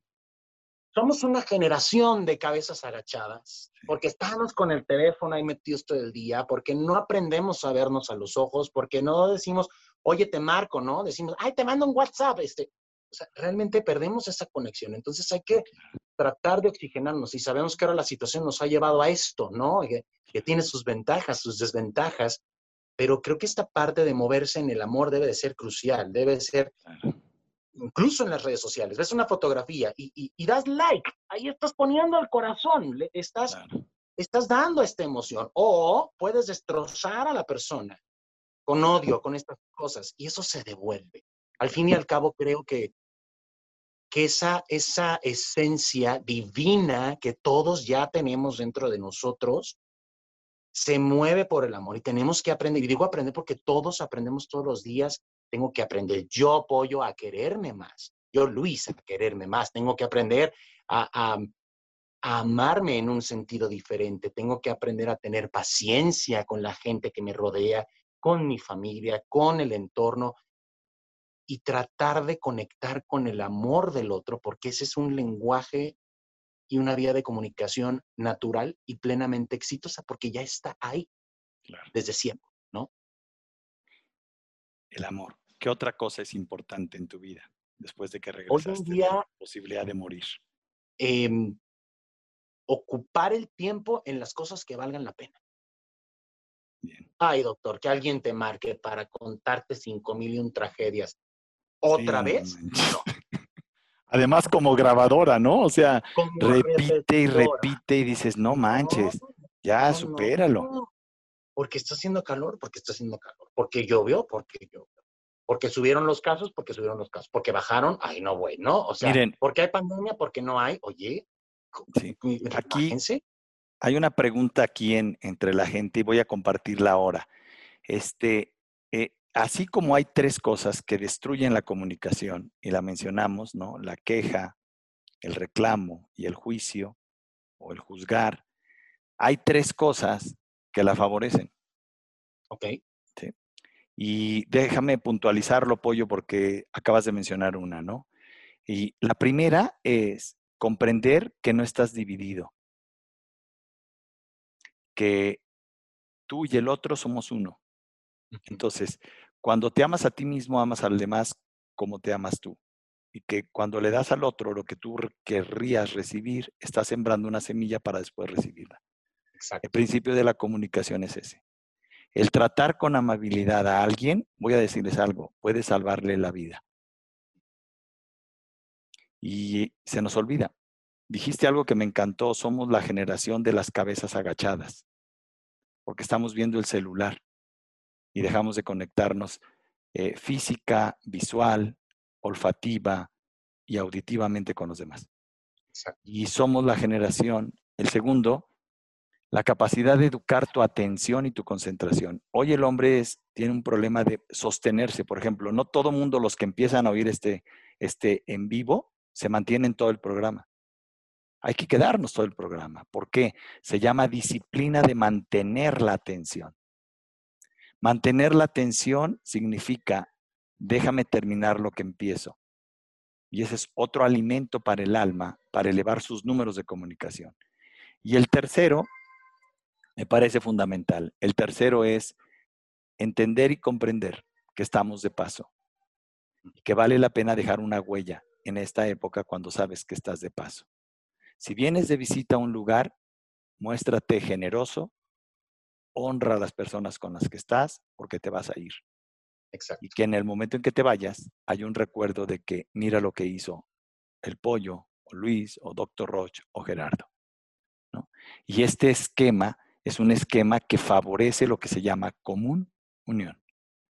somos una generación de cabezas agachadas, porque estamos con el teléfono ahí metidos todo el día, porque no aprendemos a vernos a los ojos, porque no decimos, oye, te marco, ¿no? Decimos, ay, te mando un WhatsApp. Este, o sea, realmente perdemos esa conexión. Entonces hay que tratar de oxigenarnos y sabemos que ahora la situación nos ha llevado a esto, ¿no? Que, que tiene sus ventajas, sus desventajas, pero creo que esta parte de moverse en el amor debe de ser crucial, debe de ser incluso en las redes sociales, ves una fotografía y, das like, ahí estás poniendo el corazón, le estás, estás dando esta emoción. O puedes destrozar a la persona con odio, con estas cosas, y eso se devuelve. Al fin y al cabo, creo que, que esa, esa esencia divina que todos ya tenemos dentro de nosotros, se mueve por el amor y tenemos que aprender, y digo aprender porque todos aprendemos todos los días tengo que aprender yo, apoyo a quererme más. Yo, Luis, a quererme más. Tengo que aprender a, amarme en un sentido diferente. Tengo que aprender a tener paciencia con la gente que me rodea, con mi familia, con el entorno y tratar de conectar con el amor del otro, porque ese es un lenguaje y una vía de comunicación natural y plenamente exitosa, porque ya está ahí desde siempre. El amor. ¿Qué otra cosa es importante en tu vida después de que regresaste Hoy en día, la posibilidad de morir? Em, ocupar el tiempo en las cosas que valgan la pena. Bien. Ay, doctor, que alguien te marque para contarte cinco mil y un tragedias. ¿Otra vez? [laughs] Además, como grabadora, ¿no? O sea, repite y repite y dices, no manches, ya supéralo porque está haciendo calor, porque está haciendo calor, porque llovió, porque llovió. Porque subieron los casos, porque subieron los casos, porque bajaron, ay, no, güey, ¿no? O sea, Miren, porque hay pandemia, porque no hay, oye, aquí hay una pregunta aquí en, entre la gente y voy a compartirla ahora. Este, eh, así como hay tres cosas que destruyen la comunicación, y la mencionamos, ¿no? La queja, el reclamo y el juicio o el juzgar, hay tres cosas que la favorecen. Ok. Y déjame puntualizarlo, Pollo, porque acabas de mencionar una, ¿no? Y la primera es comprender que no estás dividido, que tú y el otro somos uno. Entonces, cuando te amas a ti mismo, amas al demás como te amas tú. Y que cuando le das al otro lo que tú querrías recibir, estás sembrando una semilla para después recibirla. El principio de la comunicación es ese. El tratar con amabilidad a alguien, voy a decirles algo, puede salvarle la vida. Y se nos olvida. Dijiste algo que me encantó, somos la generación de las cabezas agachadas, porque estamos viendo el celular y dejamos de conectarnos eh, física, visual, olfativa y auditivamente con los demás. Y somos la generación, el segundo, la capacidad de educar tu atención y tu concentración. Hoy el hombre tiene un problema de sostenerse, por ejemplo, no todo mundo los que empiezan a oír este, este en vivo se mantienen todo el programa. Hay que quedarnos todo el programa. ¿Por qué? Se llama disciplina de mantener la atención. Mantener la atención significa déjame terminar lo que empiezo. Y ese es otro alimento para el alma, para elevar sus números de comunicación. Y el tercero, me parece fundamental, el tercero es entender y comprender que estamos de paso, que vale la pena dejar una huella en esta época cuando sabes que estás de paso. Si vienes de visita a un lugar, muéstrate generoso, honra a las personas con las que estás porque te vas a ir. Exacto. Y que en el momento en que te vayas hay un recuerdo de que mira lo que hizo el pollo, o Luis, o Doctor Roche, o Gerardo. Y este esquema es un esquema que favorece lo que se llama común unión.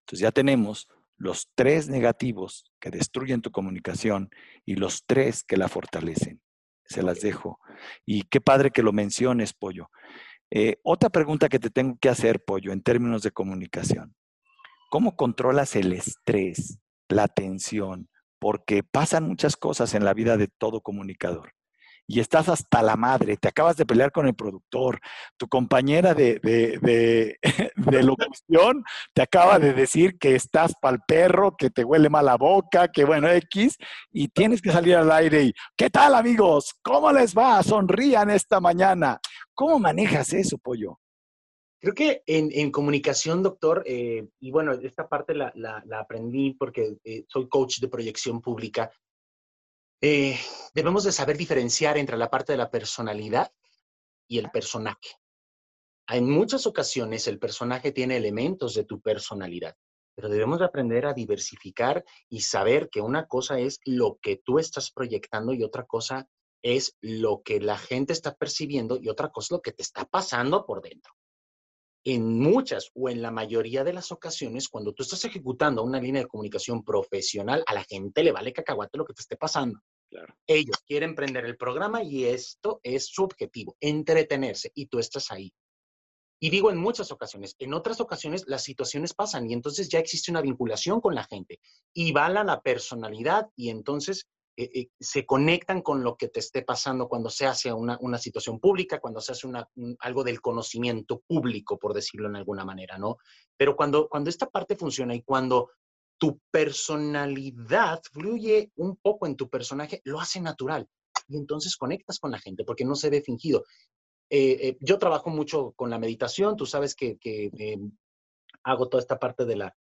Entonces ya tenemos los tres negativos que destruyen tu comunicación y los tres que la fortalecen. Se las dejo. Y qué padre que lo menciones, Pollo. Eh, otra pregunta que te tengo que hacer, Pollo, en términos de comunicación. ¿Cómo controlas el estrés, la tensión? Porque pasan muchas cosas en la vida de todo comunicador y estás hasta la madre, te acabas de pelear con el productor, tu compañera de, [laughs] de, locución te acaba de decir que estás pa'l perro, que te huele mal la boca, que bueno, X, y tienes que salir al aire y, ¿qué tal amigos? ¿Cómo les va? Sonrían esta mañana. ¿Cómo manejas eso, pollo? Creo que en, comunicación, doctor, eh, y bueno, esta parte la, aprendí porque eh, soy coach de proyección pública eh, debemos de saber diferenciar entre la parte de la personalidad y el personaje. En muchas ocasiones el personaje tiene elementos de tu personalidad, pero debemos de aprender a diversificar y saber que una cosa es lo que tú estás proyectando y otra cosa es lo que la gente está percibiendo y otra cosa es lo que te está pasando por dentro. En muchas o en la mayoría de las ocasiones, cuando tú estás ejecutando una línea de comunicación profesional, a la gente le vale cacahuate lo que te esté pasando. Ellos quieren prender el programa y esto es su objetivo, entretenerse, y tú estás ahí. Y digo en muchas ocasiones, en otras ocasiones las situaciones pasan y entonces ya existe una vinculación con la gente y vala la personalidad y entonces eh, eh, se conectan con lo que te esté pasando cuando se hace una, situación pública, cuando se hace algo del conocimiento público, por decirlo en alguna manera, ¿no? Pero cuando, cuando esta parte funciona y cuando tu personalidad fluye un poco en tu personaje, lo hace natural. Y entonces conectas con la gente porque no se ve fingido. Eh, yo trabajo mucho con la meditación, tú sabes que, eh, hago toda esta parte de la,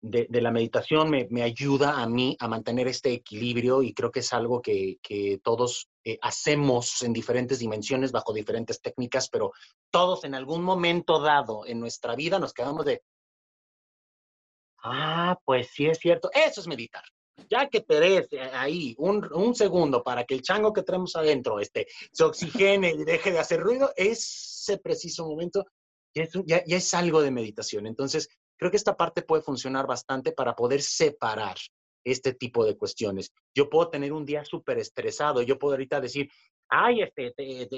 de, la meditación, me, ayuda a mí a mantener este equilibrio y creo que es algo que, que todos hacemos en diferentes dimensiones, bajo diferentes técnicas, pero todos en algún momento dado en nuestra vida nos quedamos de, Ah, pues sí es cierto. Eso es meditar. Ya que te eh, ahí un, segundo para que el chango que tenemos adentro este, se oxigene y deje de hacer ruido, ese preciso momento ya ya, es algo de meditación. Entonces, creo que esta parte puede funcionar bastante para poder separar este tipo de cuestiones. Yo puedo tener un día súper estresado, yo puedo ahorita decir, ay, este,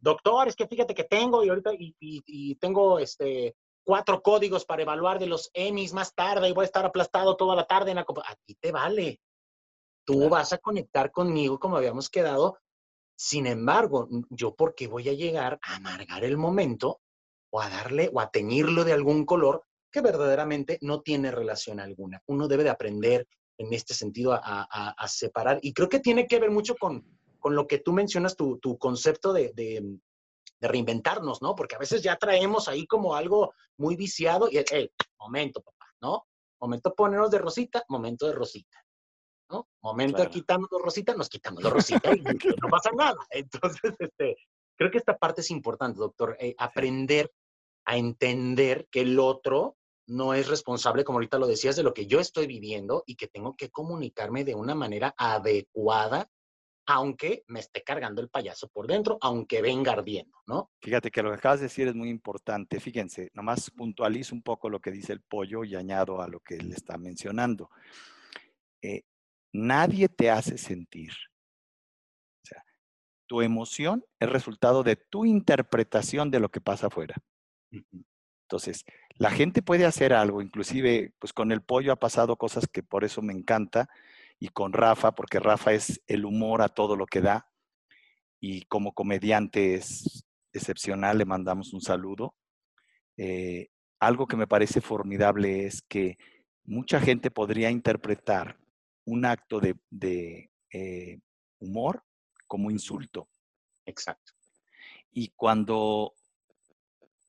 doctor, es que fíjate que tengo y ahorita y, y tengo este, cuatro códigos para evaluar de los Emmys más tarde y voy a estar aplastado toda la tarde en la. A ti te vale. Tú vas a conectar conmigo como habíamos quedado. Sin embargo, yo porque voy a llegar a amargar el momento o a darle o a teñirlo de algún color que verdaderamente no tiene relación alguna. Uno debe de aprender en este sentido a, separar. Y creo que tiene que ver mucho con, con lo que tú mencionas, tu, concepto de, de reinventarnos, ¿no? Porque a veces ya traemos ahí como algo muy viciado y, hey, momento, papá, ¿no? Momento ponernos de rosita, momento de rosita, ¿no? Momento de quitarnos de rosita, nos quitamos de rosita y [laughs] no pasa nada. Entonces, este, creo que esta parte es importante, doctor, eh, aprender a entender que el otro no es responsable, como ahorita lo decías, de lo que yo estoy viviendo y que tengo que comunicarme de una manera adecuada aunque me esté cargando el payaso por dentro, aunque venga ardiendo, ¿no? Fíjate que lo que acabas de decir es muy importante. Fíjense, nomás puntualizo un poco lo que dice el pollo y añado a lo que él está mencionando. Eh, nadie te hace sentir. O sea, tu emoción es resultado de tu interpretación de lo que pasa afuera. Entonces, la gente puede hacer algo, inclusive, pues con el pollo ha pasado cosas que por eso me encanta y con Rafa, porque Rafa es el humor a todo lo que da y como comediante es excepcional, le mandamos un saludo. Eh, algo que me parece formidable es que mucha gente podría interpretar un acto de, eh, humor como insulto. Exacto. Y cuando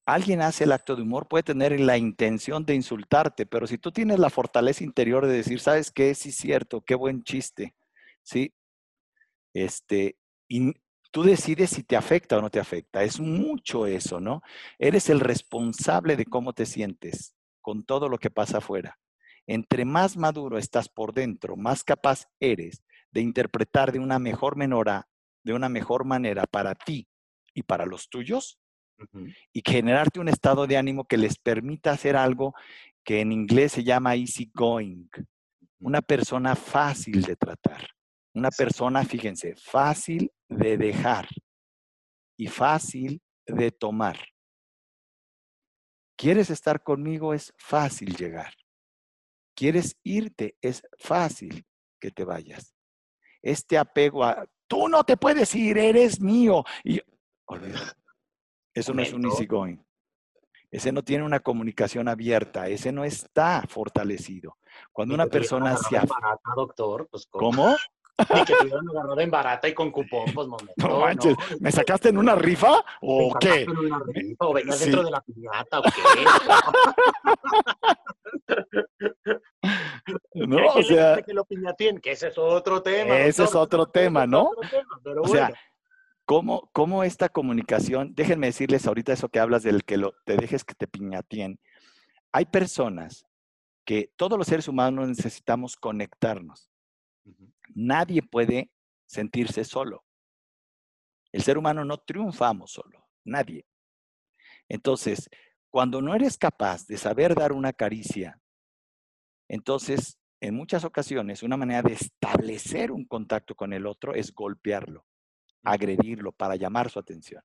alguien hace el acto de humor, puede tener la intención de insultarte, pero si tú tienes la fortaleza interior de decir, ¿sabes qué? Sí, es cierto, qué buen chiste, ¿sí? Este, y tú decides si te afecta o no te afecta. Es mucho eso, ¿no? Eres el responsable de cómo te sientes con todo lo que pasa afuera. Entre más maduro estás por dentro, más capaz eres de interpretar de una mejor menora, de una mejor manera para ti y para los tuyos, y generarte un estado de ánimo que les permita hacer algo que en inglés se llama easy going, una persona fácil de tratar, una persona, fíjense, fácil de dejar y fácil de tomar. ¿Quieres estar conmigo? Es fácil llegar. ¿Quieres irte? Es fácil que te vayas. Este apego a, tú no te puedes ir, eres mío. Y Eso no es un easy going. Ese no tiene una comunicación abierta, ese no está fortalecido. Cuando una persona se... Barata, doctor, pues, ¿Cómo? Ni que tuvieran agarrado en barata y con cupón, pues momento. [laughs] No manches, ¿me sacaste en una rifa o qué? En una rifa, o venías dentro de la piñata o qué. [laughs] no, o sea. Que lo piñatín, que ese es otro tema. Ese es otro tema, ¿no? o sea, ¿cómo, ¿cómo, esta comunicación, déjenme decirles ahorita eso que hablas del que lo, te dejes que te piñatien. Hay personas que todos los seres humanos necesitamos conectarnos. Nadie puede sentirse solo. El ser humano no triunfamos solo, nadie. Entonces, cuando no eres capaz de saber dar una caricia, entonces, en muchas ocasiones, una manera de establecer un contacto con el otro es golpearlo, agredirlo para llamar su atención.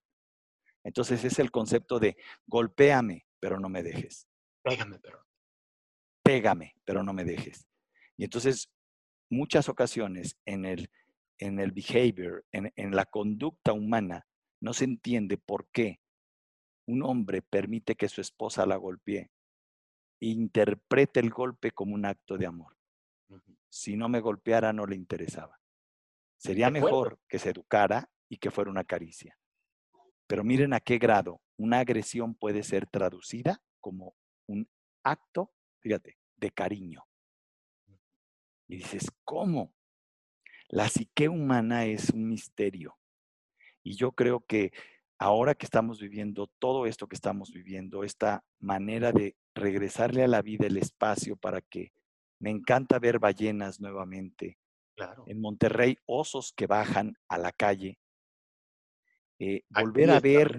Entonces, es el concepto de golpéame, pero no me dejes. Pégame, pero. Pégame, pero no me dejes. Y entonces, muchas ocasiones en el, en el behavior, en, en la conducta humana, no se entiende por qué un hombre permite que su esposa la golpee, interprete el golpe como un acto de amor. Si no me golpeara, no le interesaba. Sería mejor que se educara y que fuera una caricia. Pero miren a qué grado una agresión puede ser traducida como un acto, fíjate, de cariño. Y dices, ¿cómo? La psique humana es un misterio. Y yo creo que ahora que estamos viviendo todo esto que estamos viviendo, esta manera de regresarle a la vida el espacio para que me encanta ver ballenas nuevamente. Claro. En Monterrey, osos que bajan a la calle. Eh, volver a ver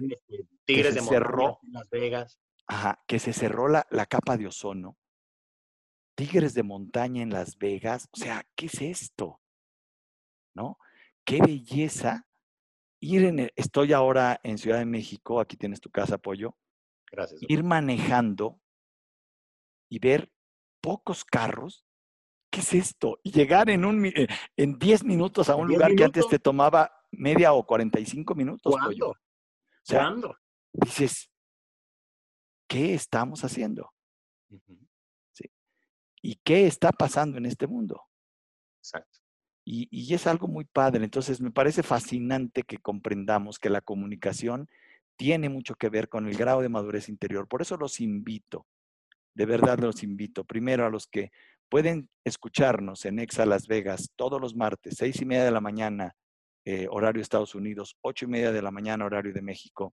tigres de cerró, Las Vegas. Ajá, que se cerró la, la capa de ozono. Tigres de montaña en Las Vegas. O sea, ¿qué es esto? ¿No? Qué belleza ir en estoy ahora en Ciudad de México, aquí tienes tu casa, Pollo. Gracias. Ir manejando y ver pocos carros. ¿Qué es esto? Y llegar en, un, eh, en 10 minutos a un lugar que antes te tomaba media o 45 minutos. Pollo. O sea, dices, ¿qué estamos haciendo? sí. ¿Y qué está pasando en este mundo? Exacto. Y, es algo muy padre. Entonces, me parece fascinante que comprendamos que la comunicación tiene mucho que ver con el grado de madurez interior. Por eso los invito, de verdad los invito, primero a los que pueden escucharnos en Exa Las Vegas todos los martes, seis y media de la mañana, eh, horario Estados Unidos, ocho y media de la mañana, horario de México,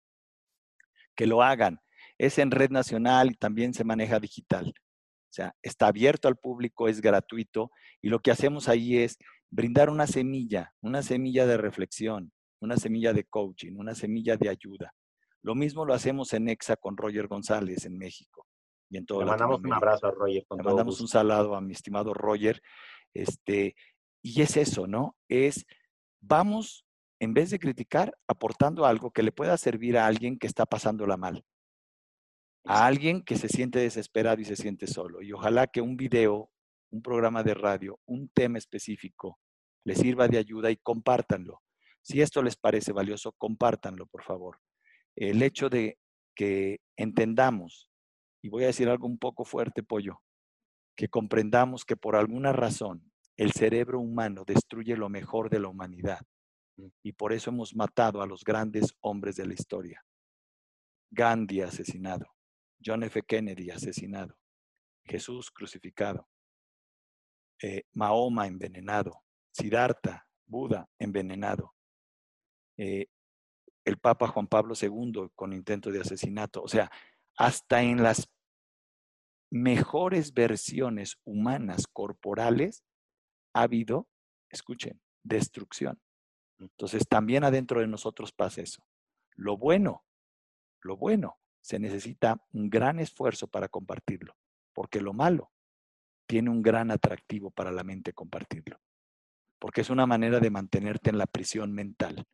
que lo hagan. Es en red nacional y también se maneja digital. O sea, está abierto al público, es gratuito y lo que hacemos ahí es brindar una semilla, una semilla de reflexión, una semilla de coaching, una semilla de ayuda. Lo mismo lo hacemos en EXA con Roger González en México y en todo Le mandamos un abrazo a Roger. Le mandamos un saludo a mi estimado Roger. Este, y es eso, ¿no? Es, vamos, en vez de criticar, aportando algo que le pueda servir a alguien que está pasándola mal. A alguien que se siente desesperado y se siente solo. Y ojalá que un video un programa de radio, un tema específico, les sirva de ayuda y compártanlo. Si esto les parece valioso, compártanlo, por favor. El hecho de que entendamos, y voy a decir algo un poco fuerte, pollo, que comprendamos que por alguna razón el cerebro humano destruye lo mejor de la humanidad mm. y por eso hemos matado a los grandes hombres de la historia. Gandhi asesinado, John F. Kennedy asesinado, Jesús crucificado, eh, Mahoma envenenado, Siddhartha, Buda envenenado, eh, el Papa Juan Pablo II con intento de asesinato. O sea, hasta en las mejores versiones humanas corporales ha habido, escuchen, destrucción. Entonces también adentro de nosotros pasa eso. Lo bueno, lo bueno, se necesita un gran esfuerzo para compartirlo, porque lo malo tiene un gran atractivo para la mente compartirlo, porque es una manera de mantenerte en la prisión mental.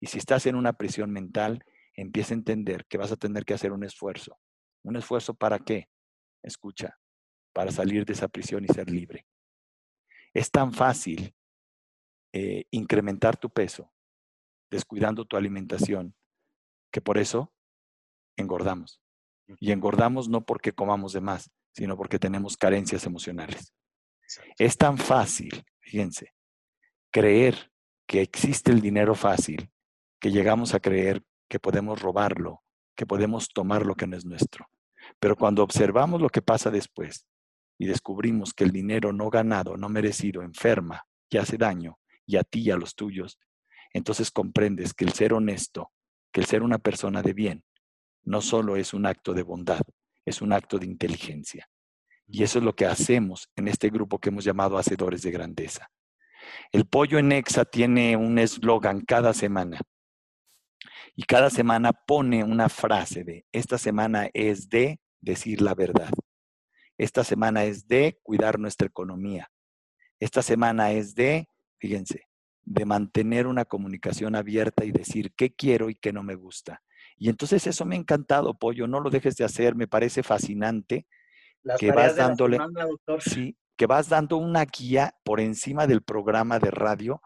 Y si estás en una prisión mental, empieza a entender que vas a tener que hacer un esfuerzo. ¿Un esfuerzo para qué? Escucha, para salir de esa prisión y ser libre. Es tan fácil eh, incrementar tu peso descuidando tu alimentación que por eso engordamos. Y engordamos no porque comamos de más, sino porque tenemos carencias emocionales. Es tan fácil, fíjense, creer que existe el dinero fácil, que llegamos a creer que podemos robarlo, que podemos tomar lo que no es nuestro. Pero cuando observamos lo que pasa después y descubrimos que el dinero no ganado, no merecido, enferma y hace daño, y a ti y a los tuyos, entonces comprendes que el ser honesto, que el ser una persona de bien, no solo es un acto de bondad, es un acto de inteligencia. Y eso es lo que hacemos en este grupo que hemos llamado Hacedores de Grandeza. El pollo en Exa tiene un eslogan cada semana. Y cada semana pone una frase de, esta semana es de decir la verdad. Esta semana es de cuidar nuestra economía. Esta semana es de, fíjense, de mantener una comunicación abierta y decir qué quiero y qué no me gusta. Y entonces eso me ha encantado, Pollo, no lo dejes de hacer, me parece fascinante que vas dándole, sí, que vas dando una guía por encima del programa de radio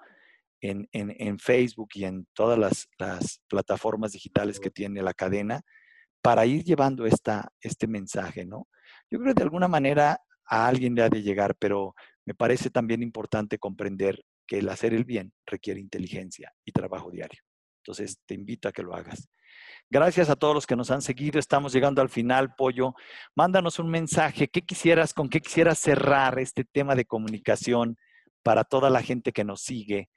en, en, Facebook y en todas las, las, plataformas digitales que tiene la cadena para ir llevando esta, este mensaje, ¿no? Yo creo que de alguna manera a alguien le ha de llegar, pero me parece también importante comprender que el hacer el bien requiere inteligencia y trabajo diario. Entonces, te invito a que lo hagas. Gracias a todos los que nos han seguido. Estamos llegando al final, Pollo. Mándanos un mensaje. ¿Qué quisieras, con qué quisieras cerrar este tema de comunicación para toda la gente que nos sigue?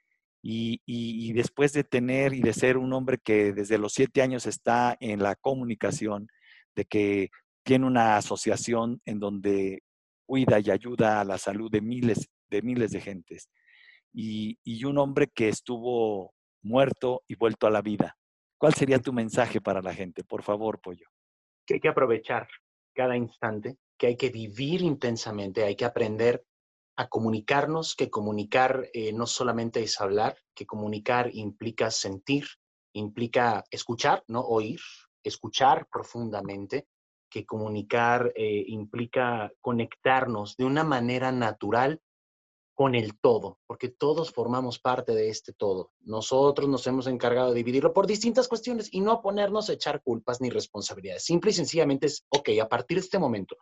Y, después de tener y de ser un hombre que desde los siete años está en la comunicación, de que tiene una asociación en donde cuida y ayuda a la salud de miles de miles de gentes. Y, y un hombre que estuvo muerto y vuelto a la vida. ¿Cuál sería tu mensaje para la gente? Por favor, Pollo. Que hay que aprovechar cada instante, que hay que vivir intensamente, hay que aprender a comunicarnos, que comunicar eh, no solamente es hablar, que comunicar implica sentir, implica escuchar, no oír, escuchar profundamente, que comunicar eh, implica conectarnos de una manera natural con el todo, porque todos formamos parte de este todo. Nosotros nos hemos encargado de dividirlo por distintas cuestiones y no ponernos a echar culpas ni responsabilidades. Simple y sencillamente es, ok, a partir de este momento,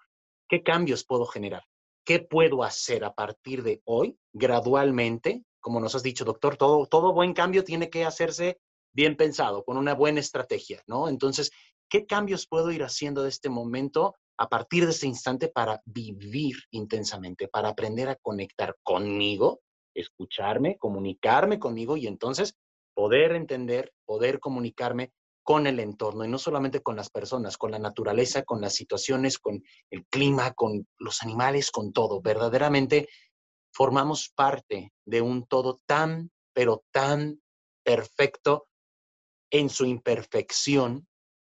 ¿qué cambios puedo generar? ¿Qué puedo hacer a partir de hoy, gradualmente? Como nos has dicho, doctor, todo, todo buen cambio tiene que hacerse bien pensado, con una buena estrategia, ¿no? Entonces, ¿qué cambios puedo ir haciendo de este momento a partir de ese instante para vivir intensamente, para aprender a conectar conmigo, escucharme, comunicarme conmigo y entonces poder entender, poder comunicarme con el entorno y no solamente con las personas, con la naturaleza, con las situaciones, con el clima, con los animales, con todo. Verdaderamente formamos parte de un todo tan, pero tan perfecto en su imperfección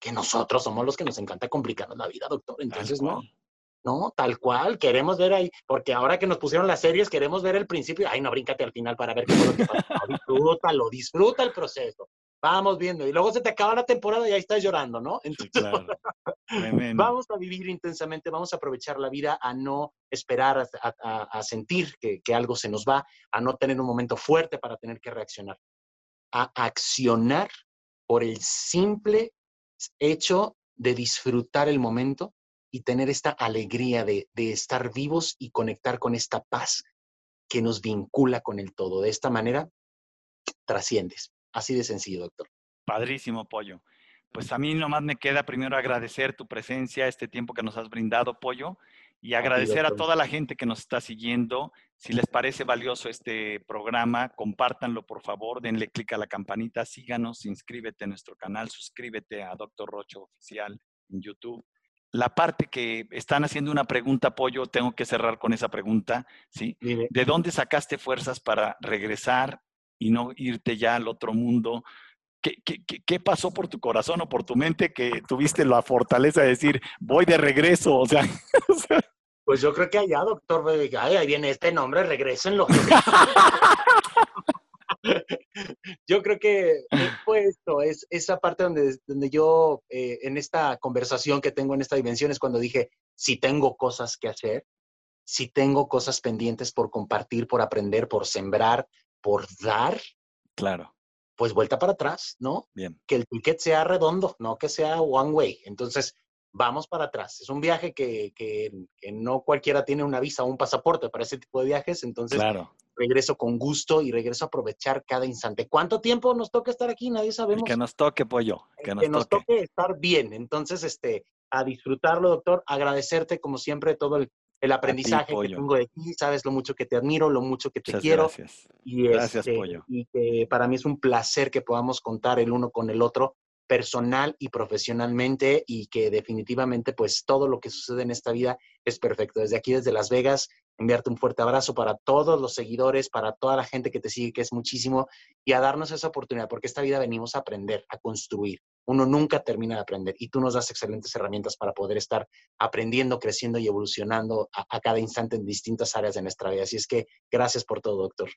que nosotros somos los que nos encanta complicarnos la vida, doctor. Entonces, no. No, tal cual, queremos ver ahí, porque ahora que nos pusieron las series, queremos ver el principio. Ay, no, bríncate al final para ver qué es lo que pasa. [laughs] No, disfrútalo, disfruta el proceso. Vamos viendo. Y luego se te acaba la temporada y ahí estás llorando, ¿no? Entonces, [laughs] vamos a vivir intensamente, vamos a aprovechar la vida, a no esperar a, sentir que, que algo se nos va, a no tener un momento fuerte para tener que reaccionar, a accionar por el simple hecho de disfrutar el momento y tener esta alegría de, de estar vivos y conectar con esta paz que nos vincula con el todo. De esta manera, trasciendes. Así de sencillo, doctor. Padrísimo, Pollo. Pues a mí nomás me queda primero agradecer tu presencia, este tiempo que nos has brindado, Pollo, y agradecer a toda la gente que nos está siguiendo. Si les parece valioso este programa, compártanlo por favor, denle clic a la campanita, síganos, inscríbete a nuestro canal, suscríbete a Doctor Rocho Oficial en YouTube. La parte que están haciendo una pregunta, Pollo, tengo que cerrar con esa pregunta, ¿sí? ¿De dónde sacaste fuerzas para regresar y no irte ya al otro mundo? ¿Qué, qué, qué pasó por tu corazón o por tu mente que tuviste la fortaleza de decir, voy de regreso? O sea, [laughs] Pues yo creo que allá, doctor, ahí viene este nombre, regresenlo. [laughs] yo creo que fue esto, es esa parte donde, donde yo, eh, en esta conversación que tengo en esta dimensión, es cuando dije, si tengo cosas que hacer, si tengo cosas pendientes por compartir, por aprender, por sembrar, por dar. Claro. Pues vuelta para atrás, ¿no? Bien. Que el ticket sea redondo, no que sea one way. Entonces, vamos para atrás. Es un viaje que, que, no cualquiera tiene una visa o un pasaporte para ese tipo de viajes, entonces regreso con gusto y regreso a aprovechar cada instante. ¿Cuánto tiempo nos toca estar aquí? Nadie sabemos. que nos toque, pollo. Que, nos, toque. estar bien. Entonces, este, a disfrutarlo, doctor, agradecerte como siempre todo el, aprendizaje que tengo de ti, sabes lo mucho que te admiro, lo mucho que te quiero. Gracias. Y gracias, este, pollo. Y que para mí es un placer que podamos contar el uno con el otro personal y profesionalmente y que definitivamente pues todo lo que sucede en esta vida es perfecto. Desde aquí, desde Las Vegas, enviarte un fuerte abrazo para todos los seguidores, para toda la gente que te sigue, que es muchísimo, y a darnos esa oportunidad, porque esta vida venimos a aprender, a construir. Uno nunca termina de aprender y tú nos das excelentes herramientas para poder estar aprendiendo, creciendo y evolucionando a, a cada instante en distintas áreas de nuestra vida. Así es que gracias por todo, doctor.